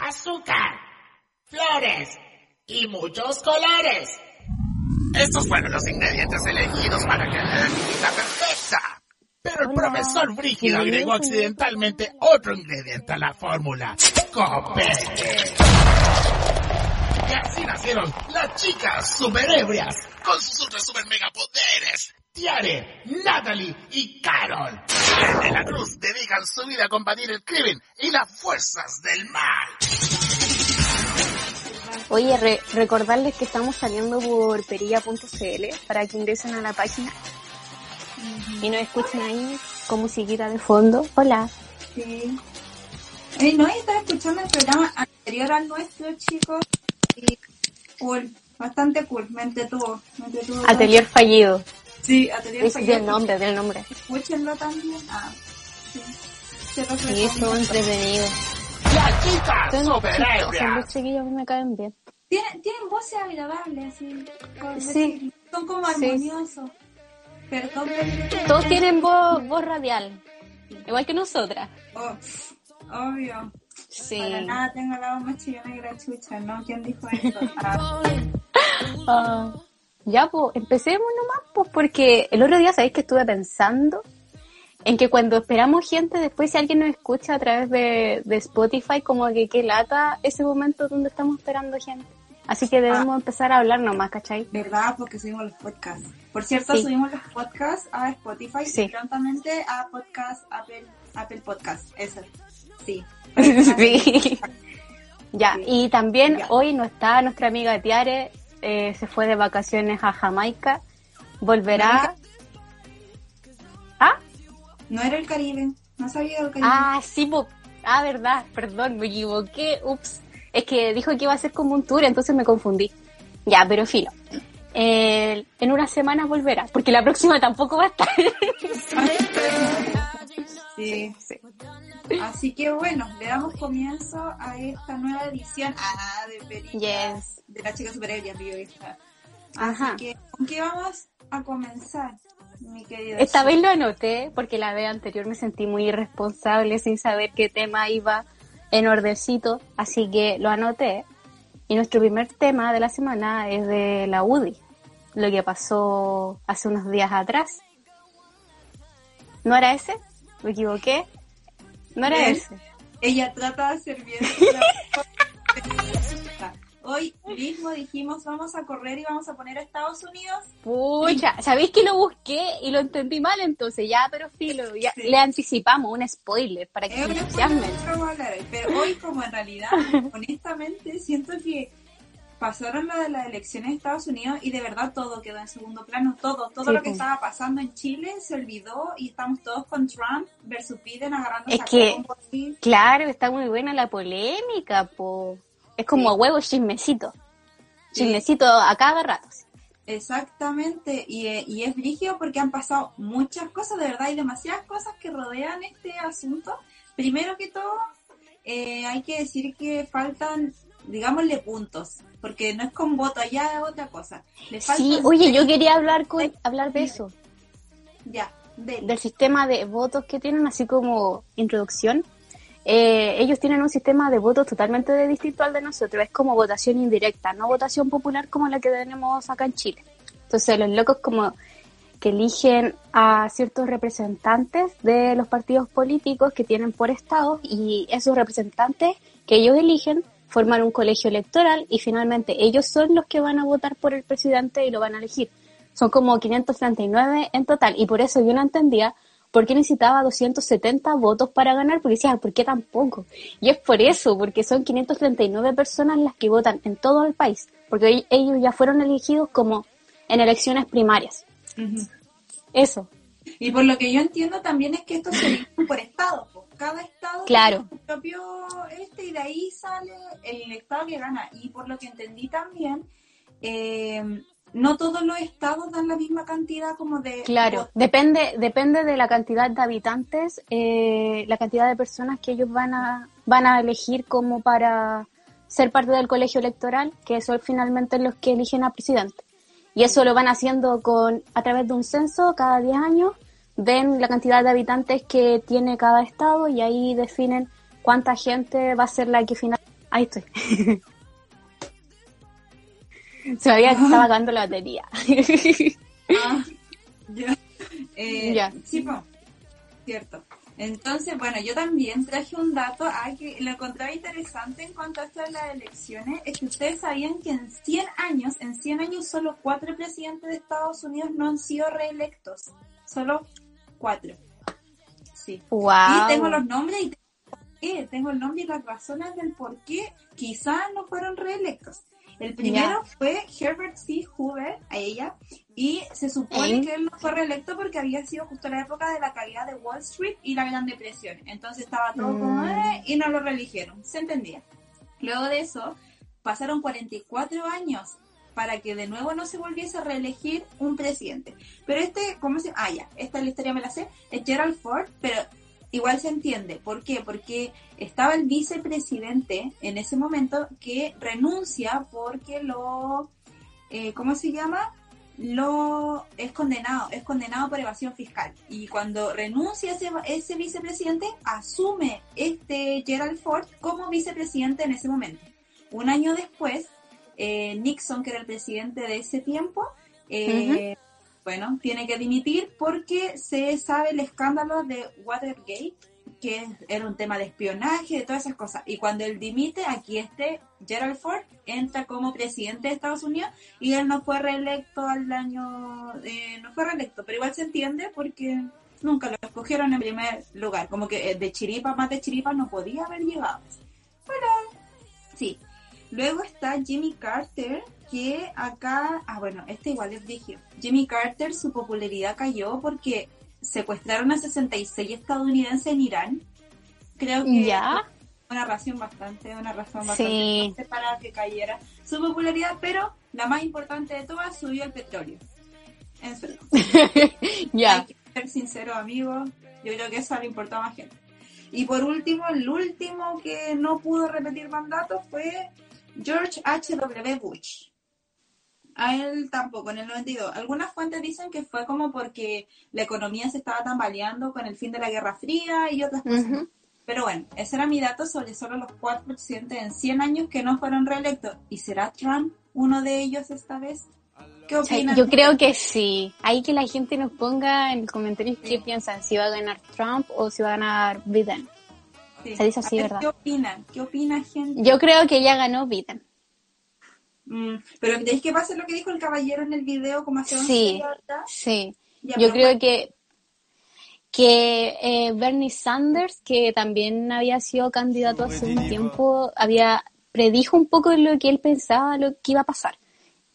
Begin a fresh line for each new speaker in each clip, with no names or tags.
Azúcar, flores y muchos colores. Estos fueron los ingredientes elegidos para que la receta perfecta. Pero el profesor Brígido agregó accidentalmente otro ingrediente a la fórmula. Copete. Y así nacieron las chicas superebrias con sus super mega poderes. Tiare, Natalie y Carol. De la Cruz dedican su vida a combatir el crimen y las fuerzas del mal.
Oye, re- recordarles que estamos saliendo por perilla.cl para que ingresen a la página y nos escuchen ahí con musiquita de fondo. Hola.
Sí. Eh, no, estaba escuchando el programa anterior al nuestro, chicos, y cool, bastante cool, me entretuvo. Me entretuvo
Atelier fallido.
Sí, Atelier
Es del nombre, del nombre.
Escúchenlo también. Ah, sí. Se
Sí, estuvo entretenido.
Chicas
Son
superebrias.
chiquillos que me caen bien.
Tienen, tienen voces agradables, así.
Sí.
Son como armoniosos. Pero-
Todos tienen voz, voz radial. Igual que nosotras.
Oh, obvio.
Sí.
Para nada tengo la voz más chillona que la chucha, ¿no? ¿Quién dijo esto? Ah,
Ah, ya, pues, empecemos nomás, pues, porque el otro día, ¿sabéis que estuve pensando? En que cuando esperamos gente, después si alguien nos escucha a través de, de Spotify, como que qué lata ese momento donde estamos esperando gente. Así que debemos empezar a hablar nomás, ¿cachai?
¿Verdad? Porque subimos los podcasts. Por cierto,
Sí.
subimos los podcasts a Spotify
Sí.
y prontamente a podcast Apple, Apple Podcast. Eso. Sí.
sí. Ya, y también
Ya.
hoy no está nuestra amiga Tiare, eh, se fue de vacaciones a Jamaica, volverá... ¿Ah?
No era el Caribe. No sabía del Caribe.
Ah, sí, ah, verdad, perdón, me equivoqué, ups. Es que dijo que iba a ser como un tour, entonces me confundí. Ya, pero filo. Eh, en una semana volverá, porque la próxima tampoco va a estar.
Sí. Así que bueno, le damos comienzo a esta nueva edición ah, de Perilla,
Yes.
de la chica superhéroe periodista.
Ajá.
Así que, ¿con qué vamos a comenzar, mi querida?
Esta vez lo anoté, porque la vez anterior me sentí muy irresponsable sin saber qué tema iba en ordencito, así que lo anoté. Y nuestro primer tema de la semana es de la UDI, lo que pasó hace unos días atrás. ¿No era ese? ¿Me equivoqué? No era ese.
Ella trata de hacer bien. Hoy mismo dijimos vamos a correr y vamos a poner a Estados Unidos.
Pucha, ¿sabéis que lo busqué y lo entendí mal entonces? Ya, pero filo, ya
Sí.
le anticipamos un spoiler para que
Es
se entusiasmen.
Pero hoy como en realidad, honestamente, siento que pasaron lo de las elecciones de Estados Unidos y de verdad todo quedó en segundo plano. Todo, todo
Sí,
lo que estaba pasando en Chile se olvidó y estamos todos con Trump versus Biden agarrándose
Es
a
que-. Claro, está muy buena la polémica, po. Es como
Sí.
huevo chismecito. Chismecito a cada rato.
Exactamente, y, eh, y es brígido porque han pasado muchas cosas, de verdad, hay demasiadas cosas que rodean este asunto. Primero que todo, eh, hay que decir que faltan, digámosle, puntos, porque no es con voto, allá es otra cosa. Le
Sí, oye, yo quería hablar con, hablar de eso,
Ya, dele.
del sistema de votos que tienen, así como introducción. Eh, ellos tienen un sistema de votos totalmente de- distinto al de nosotros, es como votación indirecta, no votación popular como la que tenemos acá en Chile. Entonces los locos como que eligen a ciertos representantes de los partidos políticos que tienen por estado y esos representantes que ellos eligen forman un colegio electoral y finalmente ellos son los que van a votar por el presidente y lo van a elegir. Son como 539 en total y por eso yo no entendía por qué necesitaba 270 votos para ganar, porque decía, ¿por qué tan poco? Y es por eso, porque son 539 personas las que votan en todo el país, porque ellos ya fueron elegidos como en elecciones primarias. Eso,
Y por lo que yo entiendo también es que esto se divide por estado. Cada estado
Claro.
tiene su propio este y de ahí sale el estado que gana. Y por lo que entendí también, eh, no todos los estados dan la misma cantidad como de
claro.
votos.
Depende, depende de la cantidad de habitantes, eh, la cantidad de personas que ellos van a, van a elegir como para ser parte del colegio electoral, que son finalmente los que eligen a presidente. Y eso lo van haciendo con, a través de un censo cada 10 años, ven la cantidad de habitantes que tiene cada estado y ahí definen cuánta gente va a ser la que final. Ahí estoy. Se me había estaba acabando la batería.
Ah, ya. Eh,
Ya.
Sí, cierto. Entonces, bueno, yo también traje un dato ah, que lo encontraba interesante en cuanto a esto de las elecciones, es que ustedes sabían que en 100 años, en 100 años solo cuatro presidentes de Estados Unidos no han sido reelectos. Solo cuatro. Sí.
wow.
Y tengo los nombres y tengo, el nombre y las razones del por qué quizás no fueron reelectos. El primero fue Herbert C. Hoover, a ella, y se supone
¿Eh?
que él no fue reelecto porque había sido justo la época de la caída de Wall Street y la Gran Depresión. Entonces estaba todo como,
Mm.
"Eh", y no lo reeligieron, se entendía. Luego de eso, pasaron 44 años para que de nuevo no se volviese a reelegir un presidente. Pero este, ¿cómo se Ah, ya, esta es la historia me la sé, es Gerald Ford, pero igual se entiende. ¿Por qué? Porque estaba el vicepresidente en ese momento que renuncia porque lo, eh, ¿cómo se llama? Lo es condenado, es condenado por evasión fiscal. Y cuando renuncia ese, ese vicepresidente, asume este Gerald Ford como vicepresidente en ese momento. Un año después, eh, Nixon, que era el presidente de ese tiempo, eh, bueno, tiene que dimitir porque se sabe el escándalo de Watergate, que era un tema de espionaje, de todas esas cosas. Y cuando él dimite, aquí este Gerald Ford entra como presidente de Estados Unidos y él no fue reelecto al año, eh, no fue reelecto, pero igual se entiende porque nunca lo escogieron en primer lugar, como que de chiripa, más de chiripa no podía haber llegado. Bueno, sí. Luego está Jimmy Carter, que acá, ah bueno, este igual es rígido. Jimmy Carter, su popularidad cayó porque secuestraron a 66 estadounidenses en Irán. Creo que
Ya.
una razón bastante, una razón bastante para que cayera su popularidad, pero la más importante de todas subió el petróleo. En su
Ya.
Hay que ser sincero, amigos. Yo creo que eso le importó a más gente. Y por último, el último que no pudo repetir mandato fue George H.W. Bush. A él tampoco, en el 92. Algunas fuentes dicen que fue como porque la economía se estaba tambaleando con el fin de la Guerra Fría y otras cosas. Pero bueno, ese era mi dato sobre solo los cuatro presidentes en 100 años que no fueron reelectos. ¿Y será Trump uno de ellos esta vez? ¿Qué opinas?
yo creo que sí. Hay que la gente nos ponga en los comentarios qué piensan, si va a ganar Trump o si va a ganar Biden.
Sí.
se dice así,
ver,
¿verdad?
¿Qué opinan? ¿Qué opina gente?
Yo creo que ya ganó Biden.
Mm, pero ¿creéis que pasa lo que dijo el caballero en el video como hace 11
Sí.
días atrás?
Sí.
Ya,
Yo creo
bueno,
que que eh, Bernie Sanders, que también había sido candidato hace un tiempo, había predijo un poco lo que él pensaba, lo que iba a pasar.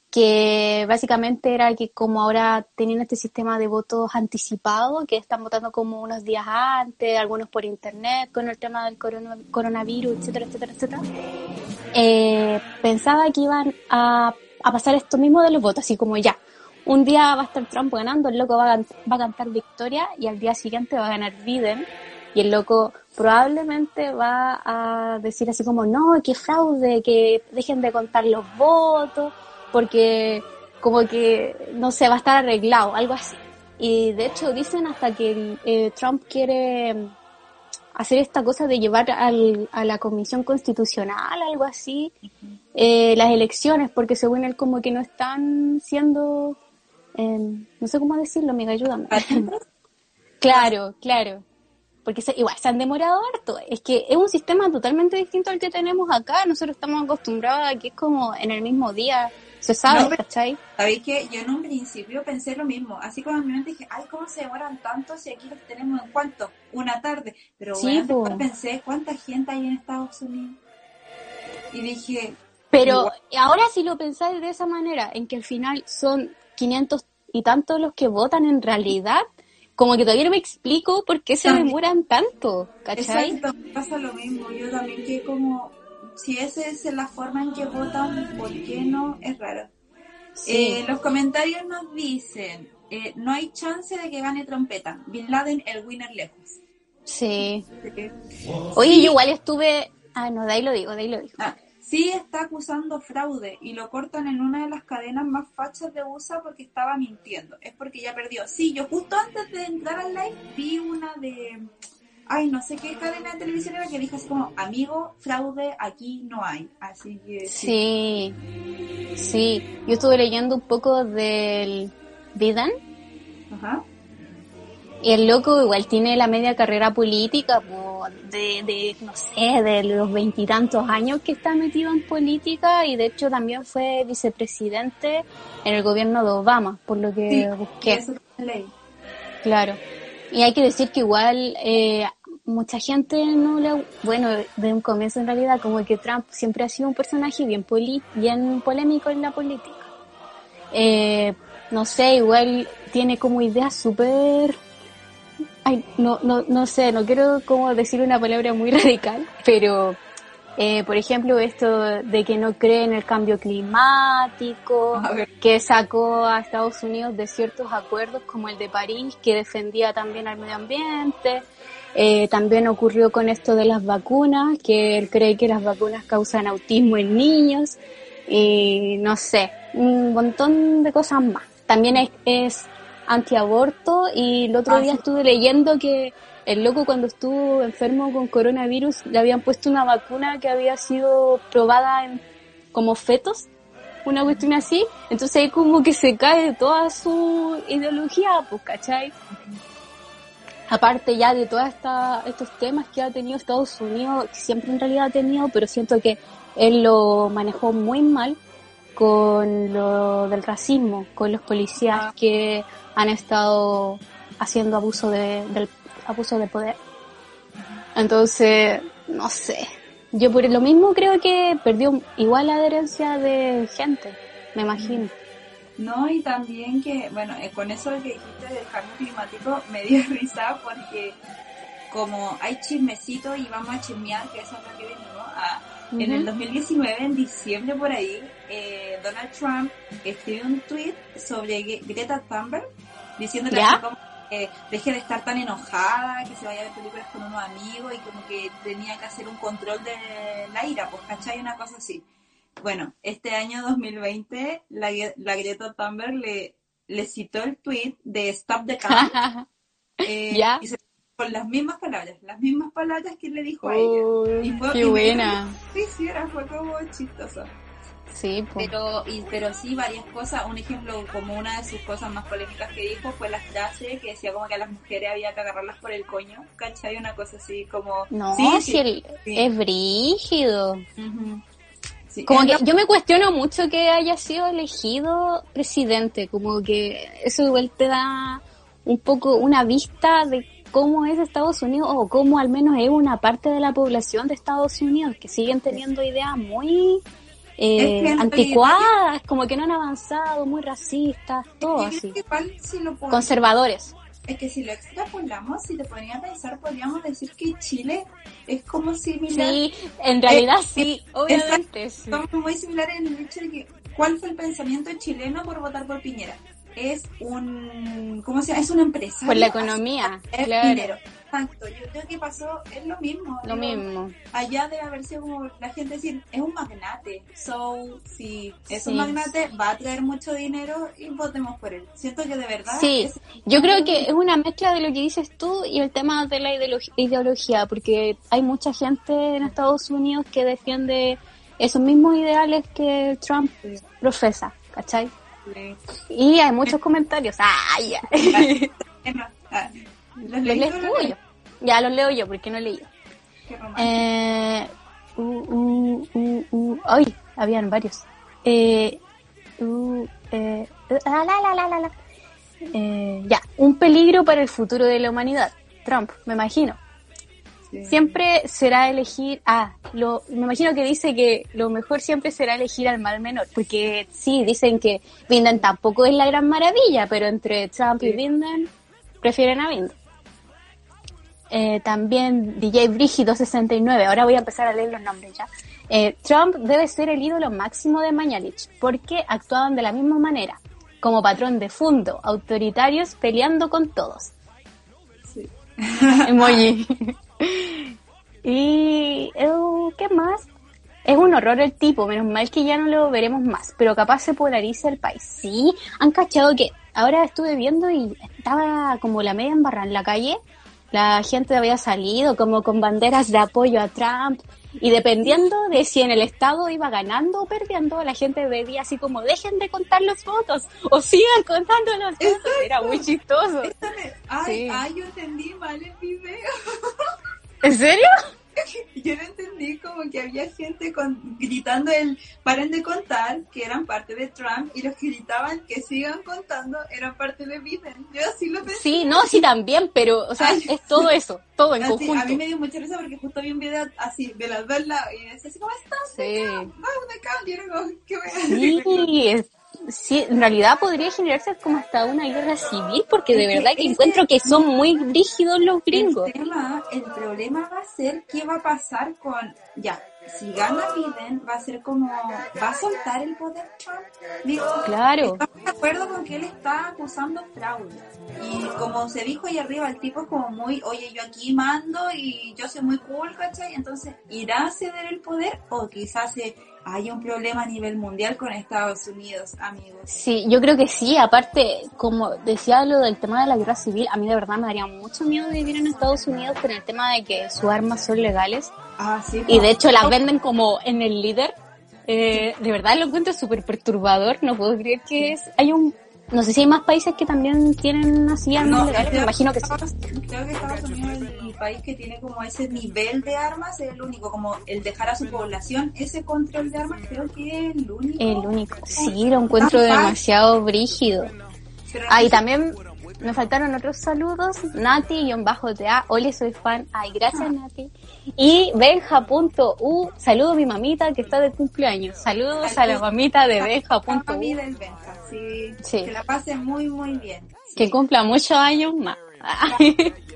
Que básicamente era que como ahora tenían este sistema de votos anticipados, que están votando como unos días antes, algunos por internet, con el tema del corona- coronavirus, etcétera, etcétera, etcétera, eh, pensaba que iban a, a pasar esto mismo de los votos, así como ya, un día va a estar Trump ganando, el loco va a, va a cantar victoria y al día siguiente va a ganar Biden y el loco probablemente va a decir así como no, que fraude, que dejen de contar los votos, porque como que no sé, va a estar arreglado, algo así. Y de hecho dicen hasta que eh, Trump quiere mm, hacer esta cosa de llevar al, a la comisión constitucional, algo así, eh, las elecciones, porque según él como que no están siendo, eh, no sé cómo decirlo, amiga, ayúdame. claro, claro. Porque se- igual se han demorado harto. Es que es un sistema totalmente distinto al que tenemos acá. Nosotros estamos acostumbrados a que es como en el mismo día. Se sabe,
No,
¿cachai?
¿Sabéis que Yo en un principio pensé lo mismo. Así como en mi mente dije, ay, ¿cómo se demoran tanto si aquí los tenemos en cuánto? Una tarde. Pero bueno, después pensé, ¿cuánta gente hay en Estados Unidos? Y dije,
Pero ahora si lo pensáis de esa manera, en que al final son 500 y tantos los que votan en realidad, como que todavía no me explico por qué se
También.
demoran tanto, ¿cachai?
exacto, pasa lo mismo. Yo también que como, si esa es la forma en que votan, ¿por qué no? Es raro.
Sí.
Eh, los comentarios nos dicen, eh, no hay chance de que gane trompeta. Bin Laden, el winner lejos.
Sí. Oye, yo igual estuve... Ah, no, de ahí lo digo, de ahí lo digo.
Ah, sí está acusando fraude y lo cortan en una de las cadenas más fachas de USA porque estaba mintiendo. Es porque ya perdió. Sí, yo justo antes de entrar al live vi una de, ay, no sé qué cadena de televisión era que dijo así como, amigo, fraude, aquí no hay. Así que
sí. Sí, yo estuve leyendo un poco del Vidan.
Ajá.
Y el loco igual tiene la media carrera política, de, de, no sé, de los veintitantos años que está metido en política y de hecho también fue vicepresidente en el gobierno de Obama, por lo que
Sí,
busqué.
eso es ley.
Claro. Y hay que decir que igual eh, mucha gente no le... Bueno, de un comienzo en realidad, como que Trump siempre ha sido un personaje bien, poli, bien polémico en la política. Eh, no sé, igual tiene como ideas súper... Ay, no, no, no sé, no quiero como decir una palabra muy radical, pero eh, por ejemplo esto de que no cree en el cambio climático, que sacó a Estados Unidos de ciertos acuerdos como el de París, que defendía también al medio ambiente. Eh, también ocurrió con esto de las vacunas, que él cree que las vacunas causan autismo en niños. Y no sé, un montón de cosas más. También es, es antiaborto y el otro
Ah,
día
sí.
estuve leyendo que el loco cuando estuvo enfermo con coronavirus le habían puesto una vacuna que había sido probada en como fetos, una cuestión así, entonces ahí como que se cae toda su ideología, pues, ¿cachai? Aparte ya de todos estos temas que ha tenido Estados Unidos, que siempre en realidad ha tenido, pero siento que él lo manejó muy mal con lo del racismo, con los policías
Ah.
que han estado haciendo abuso de, del abuso de poder. Entonces, no sé. Yo por lo mismo creo que perdió igual la adherencia de gente, me imagino.
No, y también que, bueno, eh, con eso que dijiste del cambio climático, me dio risa porque como hay chismecito y vamos a chismear, que eso es lo que venimos, a, en el
Ujú.
2019, en diciembre por ahí, eh, Donald Trump escribió un tweet sobre Greta Thunberg, diciéndole así como que deje de estar tan enojada, que se vaya a ver películas con unos amigos y como que tenía que hacer un control de la ira, pues, ¿cachai? Una cosa así. Bueno, este año 2020, la, la Greta Thunberg le, le citó el tweet de Stop the Count eh,
¿Ya?
y se- con las mismas palabras, las mismas palabras que le dijo a ella. Y fue-
qué
y
buena.
Sí, sí, era, fue como chistoso.
Sí, pues.
Pero, y, pero sí, varias cosas. Un ejemplo, como una de sus cosas más polémicas que dijo fue la frase que decía como que a las mujeres había que agarrarlas por el coño. ¿Cachai? Una cosa así como...
No,
sí,
si
sí.
él
sí.
es brígido.
Ujú. Sí,
Como que yo me cuestiono mucho que haya sido elegido presidente, como que eso igual te da un poco una vista de cómo es Estados Unidos o cómo al menos es una parte de la población de Estados Unidos que siguen teniendo ideas muy eh,
Es que en realidad-
anticuadas, como que no han avanzado, muy racistas, todo así.
si
Conservadores.
Es que si lo extrapolamos, si te ponías a pensar, podríamos decir que Chile es como similar.
Sí, en realidad
Eh,
sí, obviamente sí.
Somos muy similares en el hecho de que, ¿cuál fue el pensamiento chileno por votar por Piñera? Es un, ¿cómo se llama? Es una empresa.
Por la economía,
Es
claro.
dinero. Exacto, yo creo que pasó, es lo mismo.
Lo
digo,
mismo.
Allá debe haber sido como la gente decir, es un magnate. So, si es
Sí.
un magnate, va a traer mucho dinero y votemos por él. Siento que de verdad.
Sí,
es-
yo creo que es una mezcla de lo que dices tú y el tema de la ideolo- ideología, porque hay mucha gente en Estados Unidos que defiende esos mismos ideales que Trump profesa, ¿cachai? Y hay muchos comentarios. ¡Ah, ya!
Ah, ¿los
¿Los lees tú o yo? Ya los leo yo, porque no leí.
Qué romántico.
Eh, uh, uh, uh, uh, ay, habían varios. Eh, uh, eh, la, la, la, la, la, la. Eh, ya, un peligro para el futuro de la humanidad. Trump, me imagino.
Sí.
Siempre será elegir, ah, lo, me imagino que dice que lo mejor siempre será elegir al mal menor, porque sí, dicen que Binden tampoco es la gran maravilla, pero entre Trump y. Binden prefieren a Binden. Eh, también DJ Brígido 69, ahora voy a empezar a leer los nombres ya. Eh, Trump debe ser el ídolo máximo de Mañalich, porque actuaban de la misma manera, como patrón de fondo, autoritarios peleando con todos.
Sí.
Emoji. y, ¿qué más? Es un horror el tipo, menos mal que ya no lo veremos más, pero capaz se polariza el país. Sí, han cachado que ahora estuve viendo y estaba como la media embarrada en la calle, la gente había salido como con banderas de apoyo a Trump y dependiendo de si en el estado iba ganando o perdiendo, la gente veía así como dejen de contar los votos o sigan contando los votos. Era muy chistoso.
Ay, sí. ay, yo entendí mal el video.
¿En serio?
yo no entendí como que había gente con, gritando el paren de contar, que eran parte de Trump, y los que gritaban que sigan contando eran parte de Biden. Yo así lo pensé.
Sí, no, sí también, pero, o sea, es todo eso, todo en
así,
conjunto.
A mí me dio mucha risa porque justo vi un video así, de las dos lados, y decía así, ¿cómo estás?
Sí.
Oh, my God, y era como, ¿qué voy a?
Sí, es, sí, en realidad podría generarse como hasta una guerra civil, porque de verdad que encuentro que son muy rígidos los gringos.
El, tema, el problema va a ser qué va a pasar con, ya, si gana Biden, va a ser como, va a soltar el poder Trump. Digo,
Claro.
Estamos de acuerdo con que él está acusando fraude. Y como se dijo ahí arriba, el tipo es como muy, oye, yo aquí mando y yo soy muy cool, ¿cachai? Entonces, ¿irá a ceder el poder o quizás se hay un problema a nivel mundial con Estados Unidos, amigos.
Sí, yo creo que sí. Aparte, como decía lo del tema de la guerra civil, a mí de verdad me daría mucho miedo vivir en Estados Unidos con el tema de que sus armas son legales.
Ah, sí.
Y de hecho las venden como en el líder. Eh, de verdad lo encuentro súper perturbador. No puedo creer que es, hay un no sé si hay más países que también tienen así armas
No,
legales, me imagino que sí.
Creo que Estados Unidos es el, el país que tiene como ese nivel de armas, es el único, como el dejar a su población ese control de armas, creo que es el único.
El único. Sí, lo encuentro demasiado brígido. Ah, y también me faltaron otros saludos. Nati-TA, Oli, soy fan. Ay, gracias, Nati. Y Benja.u, saludo a mi mamita que está de cumpleaños. Saludos a la mamita de
La
Benja.u.
mami del Benja, sí.
Sí.
Que la pase muy, muy bien.
Que cumpla muchos años más.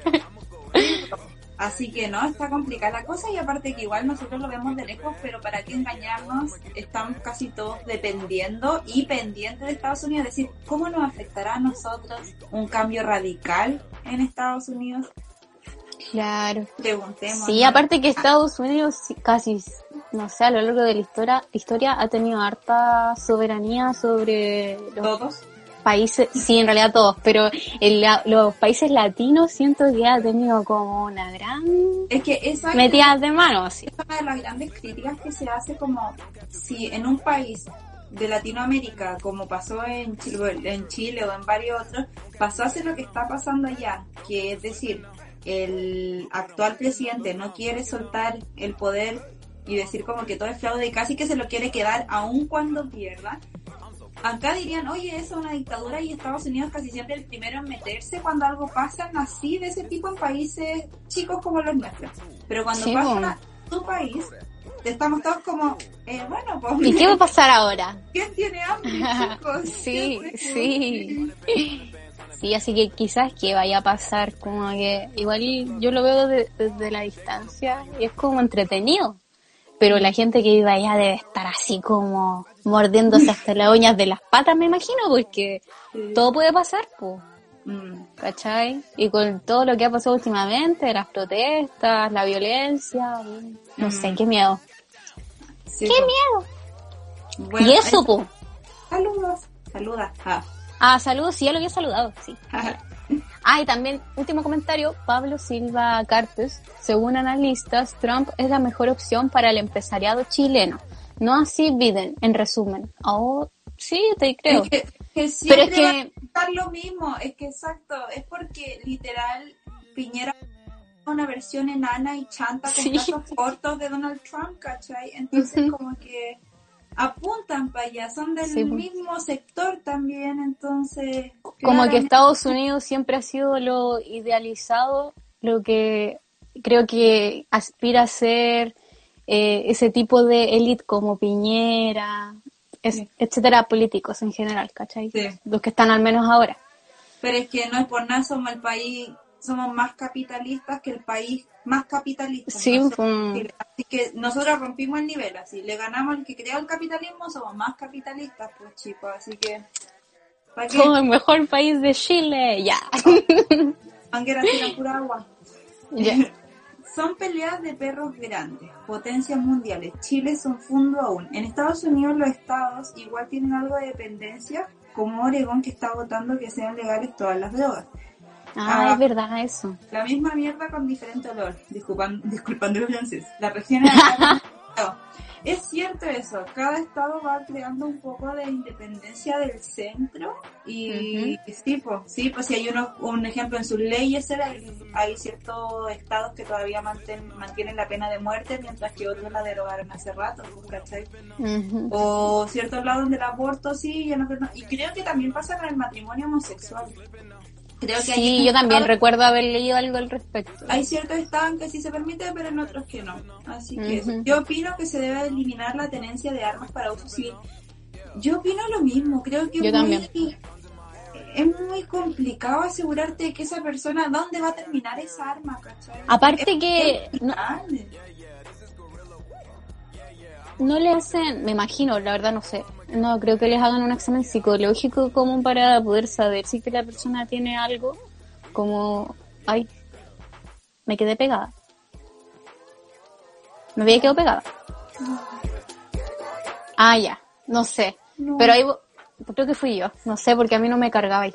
Así que no, está complicada la cosa y aparte que igual nosotros lo vemos de lejos, pero para qué engañarnos, estamos casi todos dependiendo y pendientes de Estados Unidos. Es decir, ¿cómo nos afectará a nosotros un cambio radical en Estados Unidos?
Claro.
Preguntemos.
Sí,
¿no?
aparte que Estados Unidos sí, casi, no sé, a lo largo de la historia, historia ha tenido harta soberanía sobre los
Todos.
países, sí, en realidad todos, pero los países latinos siento que ha tenido como una gran
Es que esa
metida de mano, así.
es una de las grandes críticas que se hace como si en un país de Latinoamérica, como pasó en Chile, en Chile o en varios otros, pasó a ser lo que está pasando allá, que es decir, el actual presidente no quiere soltar el poder y decir como que todo es fraude y casi que se lo quiere quedar aun cuando pierda. Acá dirían, oye, eso es una dictadura y Estados Unidos casi siempre el primero en meterse cuando algo pasa así de ese tipo en países chicos como los nuestros. Pero cuando
Sí,
pasa
bueno.
a tu país, estamos todos como, eh, bueno, pues,
¿Y qué va a pasar ahora?
¿quién tiene hambre, chicos?
Sí,
¿Quién se-
sí. Sí, así que quizás que vaya a pasar, como que igual yo lo veo de- desde la distancia y es como entretenido. Pero la gente que vive allá debe estar así como mordiéndose hasta las uñas de las patas, me imagino, porque todo puede pasar, pues. ¿cachai? Y con todo lo que ha pasado últimamente, las protestas, la violencia, no sé,
Mm.
qué miedo.
sí,
¡Qué miedo!
Bueno,
y eso, po.
Saludos. Saluda. Ah.
Ah, saludos, sí, ya lo había saludado, sí. Ah, y también, último comentario, Pablo Silva Cartes. Según analistas, Trump es la mejor opción para el empresariado chileno. No así Biden, en resumen. Oh, sí, te creo.
Es que, que
Pero es que-
va a estar lo mismo, es que exacto, es porque literal Piñera una versión enana y chanta con
Sí.
cortos de Donald Trump, ¿cachai? Entonces como que apuntan para allá, son del
Sí, pues.
mismo sector también, entonces...
Como que Estados Unidos siempre ha sido lo idealizado, lo que creo que aspira a ser eh, ese tipo de élite como Piñera, es-
Sí.
etcétera, políticos en general, ¿cachai?
Sí.
Los que están al menos ahora.
Pero es que no es por nada, somos el país, somos más capitalistas que el país más capitalista.
Sí.
Así que nosotros rompimos el nivel, así le ganamos al que creó el capitalismo, somos más capitalistas, pues chicos, así que...
Somos el mejor país de Chile, ya.
Manguera tira pura agua.
Ya.
Son peleas de perros grandes, potencias mundiales. Chile es un fondo aún. En Estados Unidos los estados igual tienen algo de dependencia, como Oregón que está votando que sean legales todas las drogas.
Ah,
Ah.
es verdad eso.
La misma mierda con diferente olor. Disculpan, disculpando el francés. La región no. Es cierto eso. Cada estado va creando un poco de independencia del centro. Y sí, pues, sí, pues si hay uno, un ejemplo en sus leyes, hay, ciertos estados que todavía manten- mantienen la pena de muerte, mientras que otros la derogaron hace rato, ¿cachai?
Ujú.
O ciertos lados donde el aborto sí, y, en otros no. y creo que también pasa con el matrimonio homosexual. Creo que hay
Sí, yo también recuerdo haber leído algo al respecto.
hay ciertos estados que sí se permite, pero en otros que no. Así que yo opino que se debe eliminar la tenencia de armas para uso civil. Yo opino lo mismo, creo que
Yo
es muy,
también.
es muy complicado asegurarte que esa persona, ¿dónde va a terminar esa arma? ¿cachai?
Aparte
Es-
que no-. No le hacen, me imagino, la verdad no sé. No creo que les hagan un examen psicológico como para poder saber si que la persona tiene algo como, ay, me quedé pegada. Me había quedado pegada. Ah, ya, no sé.
No.
Pero ahí, creo que fui yo, no sé porque a mí no me cargaba ahí.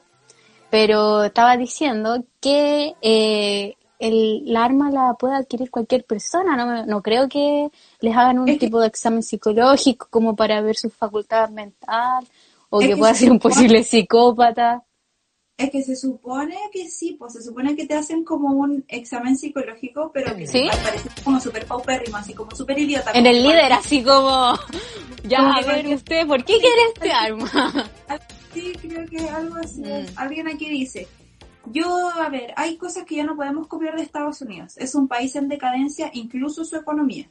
Pero estaba diciendo que eh, el, la arma la puede adquirir cualquier persona, no, no creo que les hagan un
Es que-
tipo de examen psicológico como para ver su facultad mental o
Es
que
que
pueda
se
ser un
supone-
posible psicópata.
Es que se supone que sí, pues se supone que te hacen como un examen psicológico, pero que
¿Sí?
es como súper paupérrimo, así como súper idiota.
En el líder, así como, ya,
Como
a ver usted, ¿por qué quiere este arma?
Sí, creo que algo así.
Mm.
Alguien aquí dice, yo, a ver, hay cosas que ya no podemos copiar de Estados Unidos. Es un país en decadencia, incluso su economía.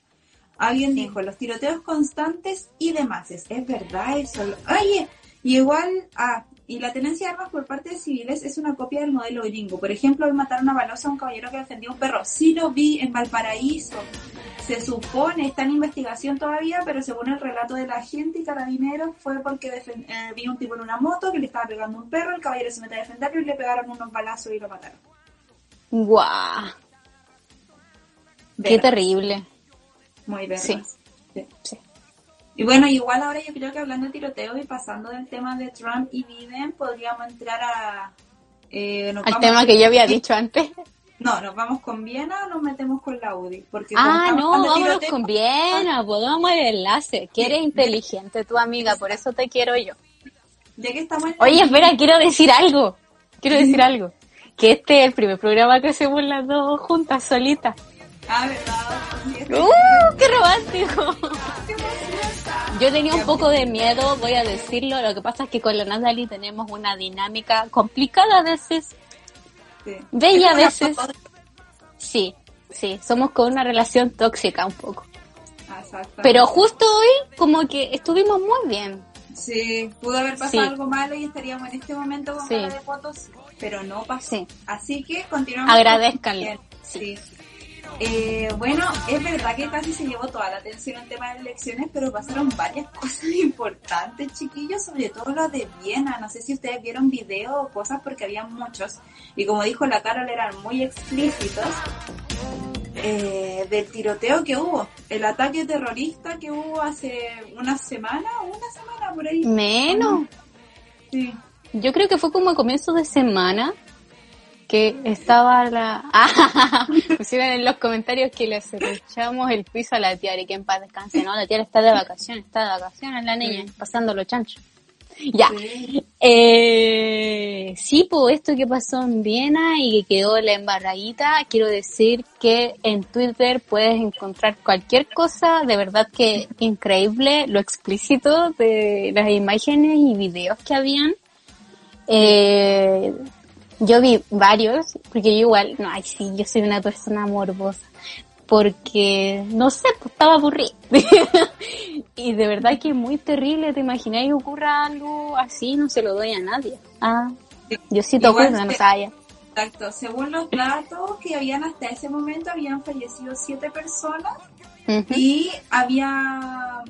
Alguien dijo, los tiroteos constantes y demás. Es verdad eso. Oye, y igual, ah, y la tenencia de armas por parte de civiles es una copia del modelo gringo. Por ejemplo, hoy mataron a balosa a un caballero que defendía un perro. Sí lo vi en Valparaíso. Se supone, está en investigación todavía, pero según el relato de la gente y carabineros, fue porque eh, vi un tipo en una moto que le estaba pegando a un perro, el caballero se metió a defenderlo y le pegaron unos balazos y lo mataron.
Guau, qué terrible.
Muy.
Sí.
Sí.
Sí.
Y bueno, igual ahora yo creo que hablando de tiroteo y pasando del tema de Trump y Biden, podríamos entrar a... eh,
Al tema que yo había dicho antes.
No, nos vamos con Viena o nos metemos con la UDI. Porque
Ah, no, vámonos con Viena, pues vamos al enlace. Que eres inteligente tu amiga, por eso te quiero yo.
Ya que estamos en
Oye, espera, quiero decir algo. Quiero decir algo. Que este es el primer programa que hacemos las dos juntas, solitas.
Ah, verdad.
¡Uh, qué romántico! Yo tenía un poco de miedo, voy a decirlo. Lo que pasa es que con la Natalie tenemos una dinámica complicada a veces.
sí.
Bella a veces. Sí, sí, somos con una relación tóxica un poco.
Ah.
Pero justo hoy como que estuvimos muy bien.
Sí, pudo haber pasado
Sí.
algo malo y estaríamos en este momento con
Sí.
de fotos, pero no pasó.
Sí.
Así que continuamos.
Agradezcanlo.
Bien, Sí. Eh, bueno, es verdad que casi se llevó toda la atención el tema de elecciones, pero pasaron varias cosas importantes, chiquillos, sobre todo lo de Viena. No sé si ustedes vieron videos o cosas porque había muchos. Y como dijo la Carol, eran muy explícitos. Eh, del tiroteo que hubo, el ataque terrorista que hubo hace una semana, una semana por ahí.
Menos.
Sí.
Yo creo que fue como a comienzo de semana que estaba la... Ah, pusieron en los comentarios que le echamos el piso a la tía y que en paz descanse. No, la tía está de vacaciones, está de vacaciones la niña, pasando los chanchos. Ya.
Sí.
Eh, sí, pues esto que pasó en Viena y que quedó la embarradita, quiero decir que en Twitter puedes encontrar cualquier cosa, de verdad que increíble, lo explícito de las imágenes y videos que habían. Eh, yo vi varios, porque yo igual, no, ay sí, yo soy una persona morbosa, porque, no sé, pues estaba aburrida. y de verdad que es muy terrible, ¿te imaginas que ocurra algo así? No se lo doy a nadie. Ah, Diosito
Igual
ocurre, no
se-
sabía.
Exacto, según los datos que habían hasta ese momento, habían fallecido siete personas y había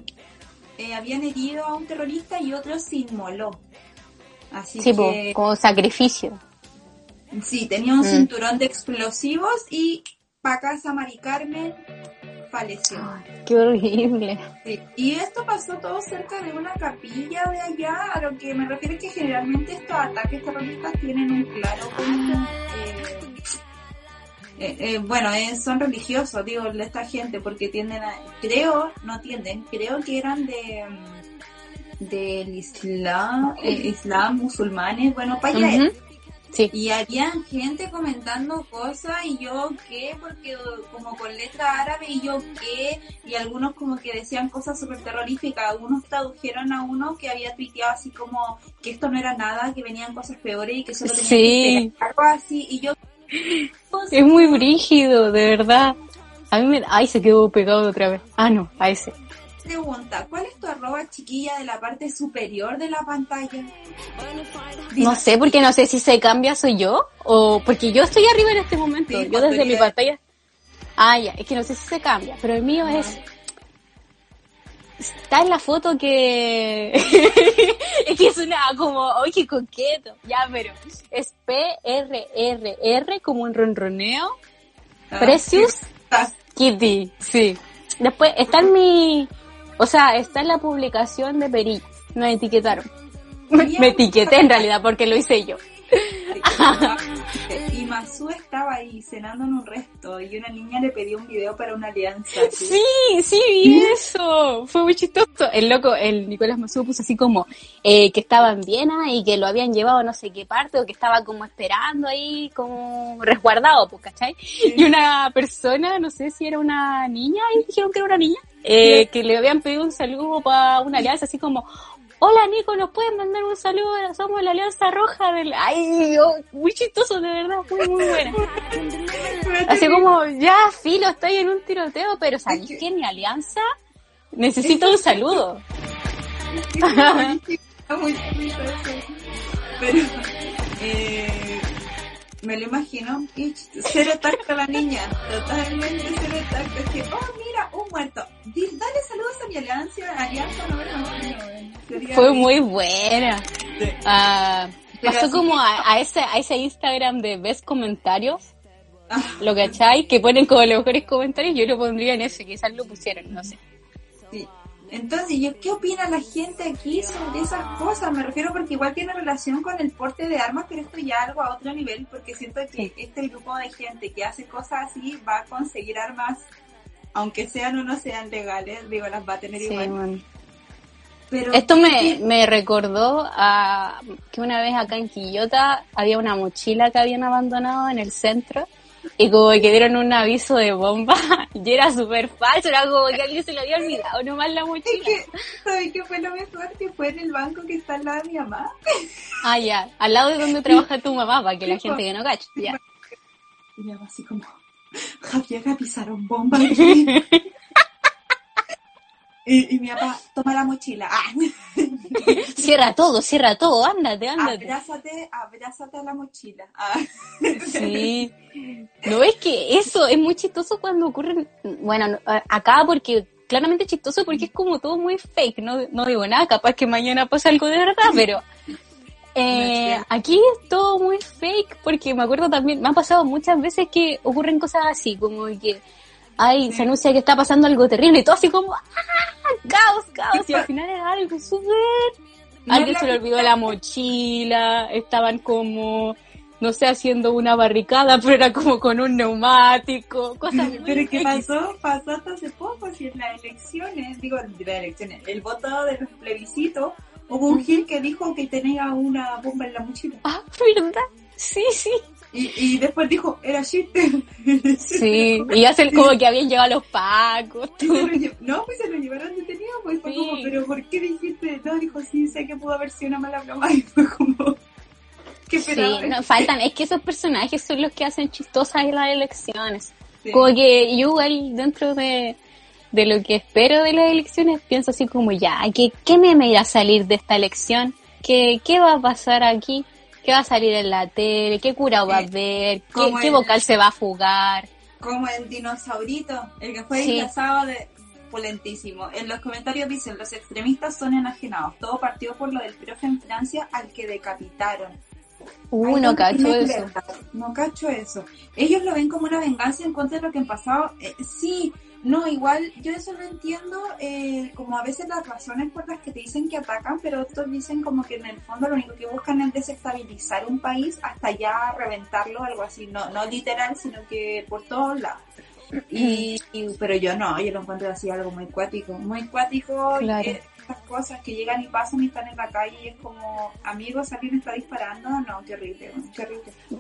eh, habían herido a un terrorista y otro se inmoló. Así
Sí,
que
como sacrificio.
Sí, tenía un
Mm.
cinturón de explosivos y para casa Mari Carmen, falleció.
Ay, qué horrible.
Sí. Y esto pasó todo cerca de una capilla de allá, a lo que me refiero es que generalmente estos ataques terroristas tienen un claro como, eh, eh, eh, bueno, eh, son religiosos, digo, de esta gente, porque tienden a, creo, no tienden, creo que eran de mm, del Islam, Islam, musulmanes, bueno, para allá.
Sí.
y había gente comentando cosas y yo qué, porque como con letra árabe y yo qué, y algunos como que decían cosas súper terroríficas, algunos tradujeron a uno que había tuiteado así como que esto no era nada, que venían cosas peores y que solo tenían
Sí.
que algo así, y yo...
Es muy brígido, de verdad. A mí me... Ay, se quedó pegado otra vez. Ah, no, a ese.
Pregunta, ¿cuál es tu arroba chiquilla de la parte superior de la pantalla?
No sé, porque no sé si se cambia soy yo o porque yo estoy arriba en este momento.
Sí,
yo desde mi pantalla. Ah, ya, es que no sé si se cambia, pero el mío es está en la foto que es que suena como, oye, qué coqueto. Ya, pero es P R R R como un ronroneo.
Ah,
Precious
Ah,
Kitty, sí. Después está en mi, o sea, está en la publicación de Perilla. Nos etiquetaron. Me, me etiqueté en realidad porque lo hice yo.
Y Masu estaba ahí cenando en un resto y una niña le pidió un video para una alianza.
Sí, sí, vi eso. Fue muy chistoso. El loco, el Nicolás Masú puso así como eh, que estaba en Viena y que lo habían llevado a no sé qué parte o que estaba como esperando ahí, como resguardado, pues, ¿cachai? Y una persona, no sé si era una niña, y dijeron que era una niña, eh, que le habían pedido un saludo para una alianza, así como, hola Nico, ¿nos pueden mandar un saludo? Somos la Alianza Roja del... Ay, Dios, muy chistoso, de verdad, muy, muy buena. Así como, ya, filo, estoy en un tiroteo, pero ¿sabéis que mi alianza necesita un saludo?
Muy. Pero, eh, me lo imagino. Y cero tacto a la niña. Totalmente cero tacto. Es que, oh, mira, un muerto. Dale saludos a mi alianza. Alianza no imagino. Sería
Fue muy buena.
Sí.
Ah, pasó como a ese, a ese Instagram de ves comentarios,
Ah,
lo cachai, que ponen como los mejores comentarios, yo lo pondría en ese, quizás lo pusieron, no sé.
sí. Entonces, ¿yo qué opina la gente aquí sobre esas cosas? Me refiero porque igual tiene relación con el porte de armas, pero esto ya algo a otro nivel, porque siento que este grupo de gente que hace cosas así va a conseguir armas, aunque sean o no sean legales, digo, las va a tener
Sí,
igual.
bueno.
Pero
Esto me, me recordó a que una vez acá en Quillota había una mochila que habían abandonado en el centro y como que dieron un aviso de bomba y era súper falso, era como que alguien se lo había olvidado nomás la
Es
mochila.
que, ¿sabes qué fue lo mejor? Que fue en el banco que está al lado de mi mamá.
Ah, ya, al lado de donde trabaja tu mamá, para que la gente que no cache, ya.
Y mi mamá así como, Javier, avisaron bomba aquí. Y, y mi papá, toma la mochila. Ah.
Cierra todo, cierra todo, ándate, ándate.
Abrázate, abrázate a la mochila. Ah.
Sí. No es que eso es muy chistoso cuando ocurren, bueno, acá porque claramente chistoso porque es como todo muy fake, no, no digo nada, capaz que mañana pasa algo de verdad, pero eh, aquí es todo muy fake porque me acuerdo también, me ha pasado muchas veces que ocurren cosas así, como que ay, se anuncia que está pasando algo terrible y todo así como ¡ah! caos, caos, y al final era algo súper
No
Alguien se le olvidó la mochila, estaban como, no sé, haciendo una barricada, pero era como con un neumático, cosas muy
Pero ¿qué pasó? Pasó hasta hace poco, si en las elecciones, digo, de las elecciones, el voto de los plebiscitos, hubo un Gil que dijo que tenía una bomba en la mochila.
Ah, ¿verdad? Sí, sí.
Y, y después dijo, era chiste.
Sí, y hacen como que habían llegado los pacos.
Lo no, pues se lo llevaron detenido, pues fue
Sí.
como, pero ¿por qué dijiste? No, dijo, sí, sé que pudo haber sido una mala broma. Y fue como, qué
Sí, no, faltan, es que esos personajes son los que hacen chistosas las elecciones.
Sí.
Como que yo igual dentro de, de lo que espero de las elecciones pienso así como ya, ¿qué, qué meme irá a salir de esta elección? ¿Qué, ¿Qué va a pasar aquí? ¿Qué va a salir en la tele? ¿Qué cura va a haber? ¿Qué,
como
qué
el-
vocal se va a fugar?
Como el dinosaurito, el que fue
Sí.
disfrazado de polentísimo. En los comentarios dicen, los extremistas son enajenados. Todo partió por lo del profe en Francia al que decapitaron.
Uh, no cacho eso.
verdad. No cacho eso. Ellos lo ven como una venganza en contra de lo que han pasado. Eh, sí, no, igual yo eso lo entiendo, eh, como a veces las razones por las que te dicen que atacan, pero otros dicen como que en el fondo lo único que buscan es desestabilizar un país hasta ya reventarlo, algo así. No, no literal, sino que por todos lados. Y, y- pero yo no, yo lo encuentro así algo muy cuático, muy cuático.
Claro.
eh, estas cosas que llegan y pasan y están en la calle y es como, amigos, alguien está disparando, no, qué horrible.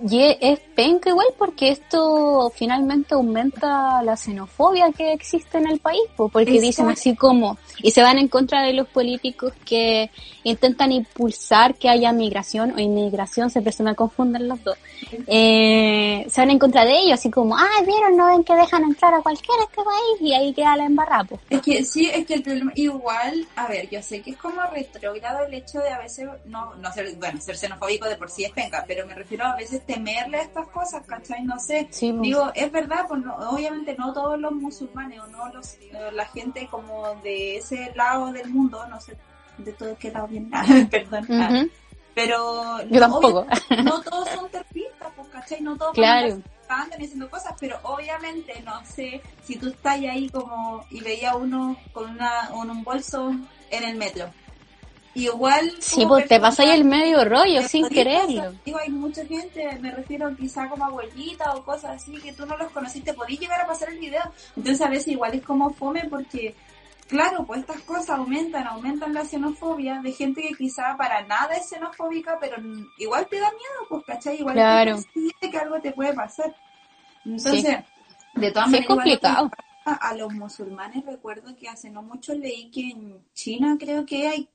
Y es- penca igual porque esto finalmente aumenta la xenofobia que existe en el país, po, porque
Exacto.
dicen así como, y se van en contra de los políticos que intentan impulsar que haya migración o inmigración, siempre se me confunden los dos, eh, se van en contra de ellos, así como, ah, vieron, no ven que dejan entrar a cualquiera a este país y ahí queda la embarrada, po.
Es que sí, es que el problema, igual, a ver, yo sé que es como retrógrado el hecho de a veces, no, no ser, bueno, ser xenofóbico de por sí es penca, pero me refiero a veces temerle a estas cosas, ¿cachai? No sé.
Sí, po.
Digo, es verdad, pues no- obviamente no todos los musulmanes o no los, eh, la gente como de ese lado del mundo, no sé de todo qué lado bien, perdón, ah, pero
Yo tampoco.
obvio- no todos son terroristas, pues, ¿cachai? No todos
Claro.
Andan haciendo cosas, pero obviamente no sé si tú estás ahí como y veía uno con una con un bolso en el metro. Igual
Sí, pues te pasáis el medio rollo sin quererlo.
Digo, hay mucha gente, me refiero quizá como abuelita o cosas así, que tú no los conociste, podís llegar a pasar el video. Entonces a veces igual es como fome porque, claro, pues estas cosas aumentan, aumentan la xenofobia de gente que quizá para nada es xenofóbica, pero igual te da miedo, pues, ¿cachai? Igual
Claro.
te que algo te puede pasar. Entonces, de todas
Sí,
maneras,
complicado.
a los musulmanes, recuerdo que hace no mucho leí que en China creo que hay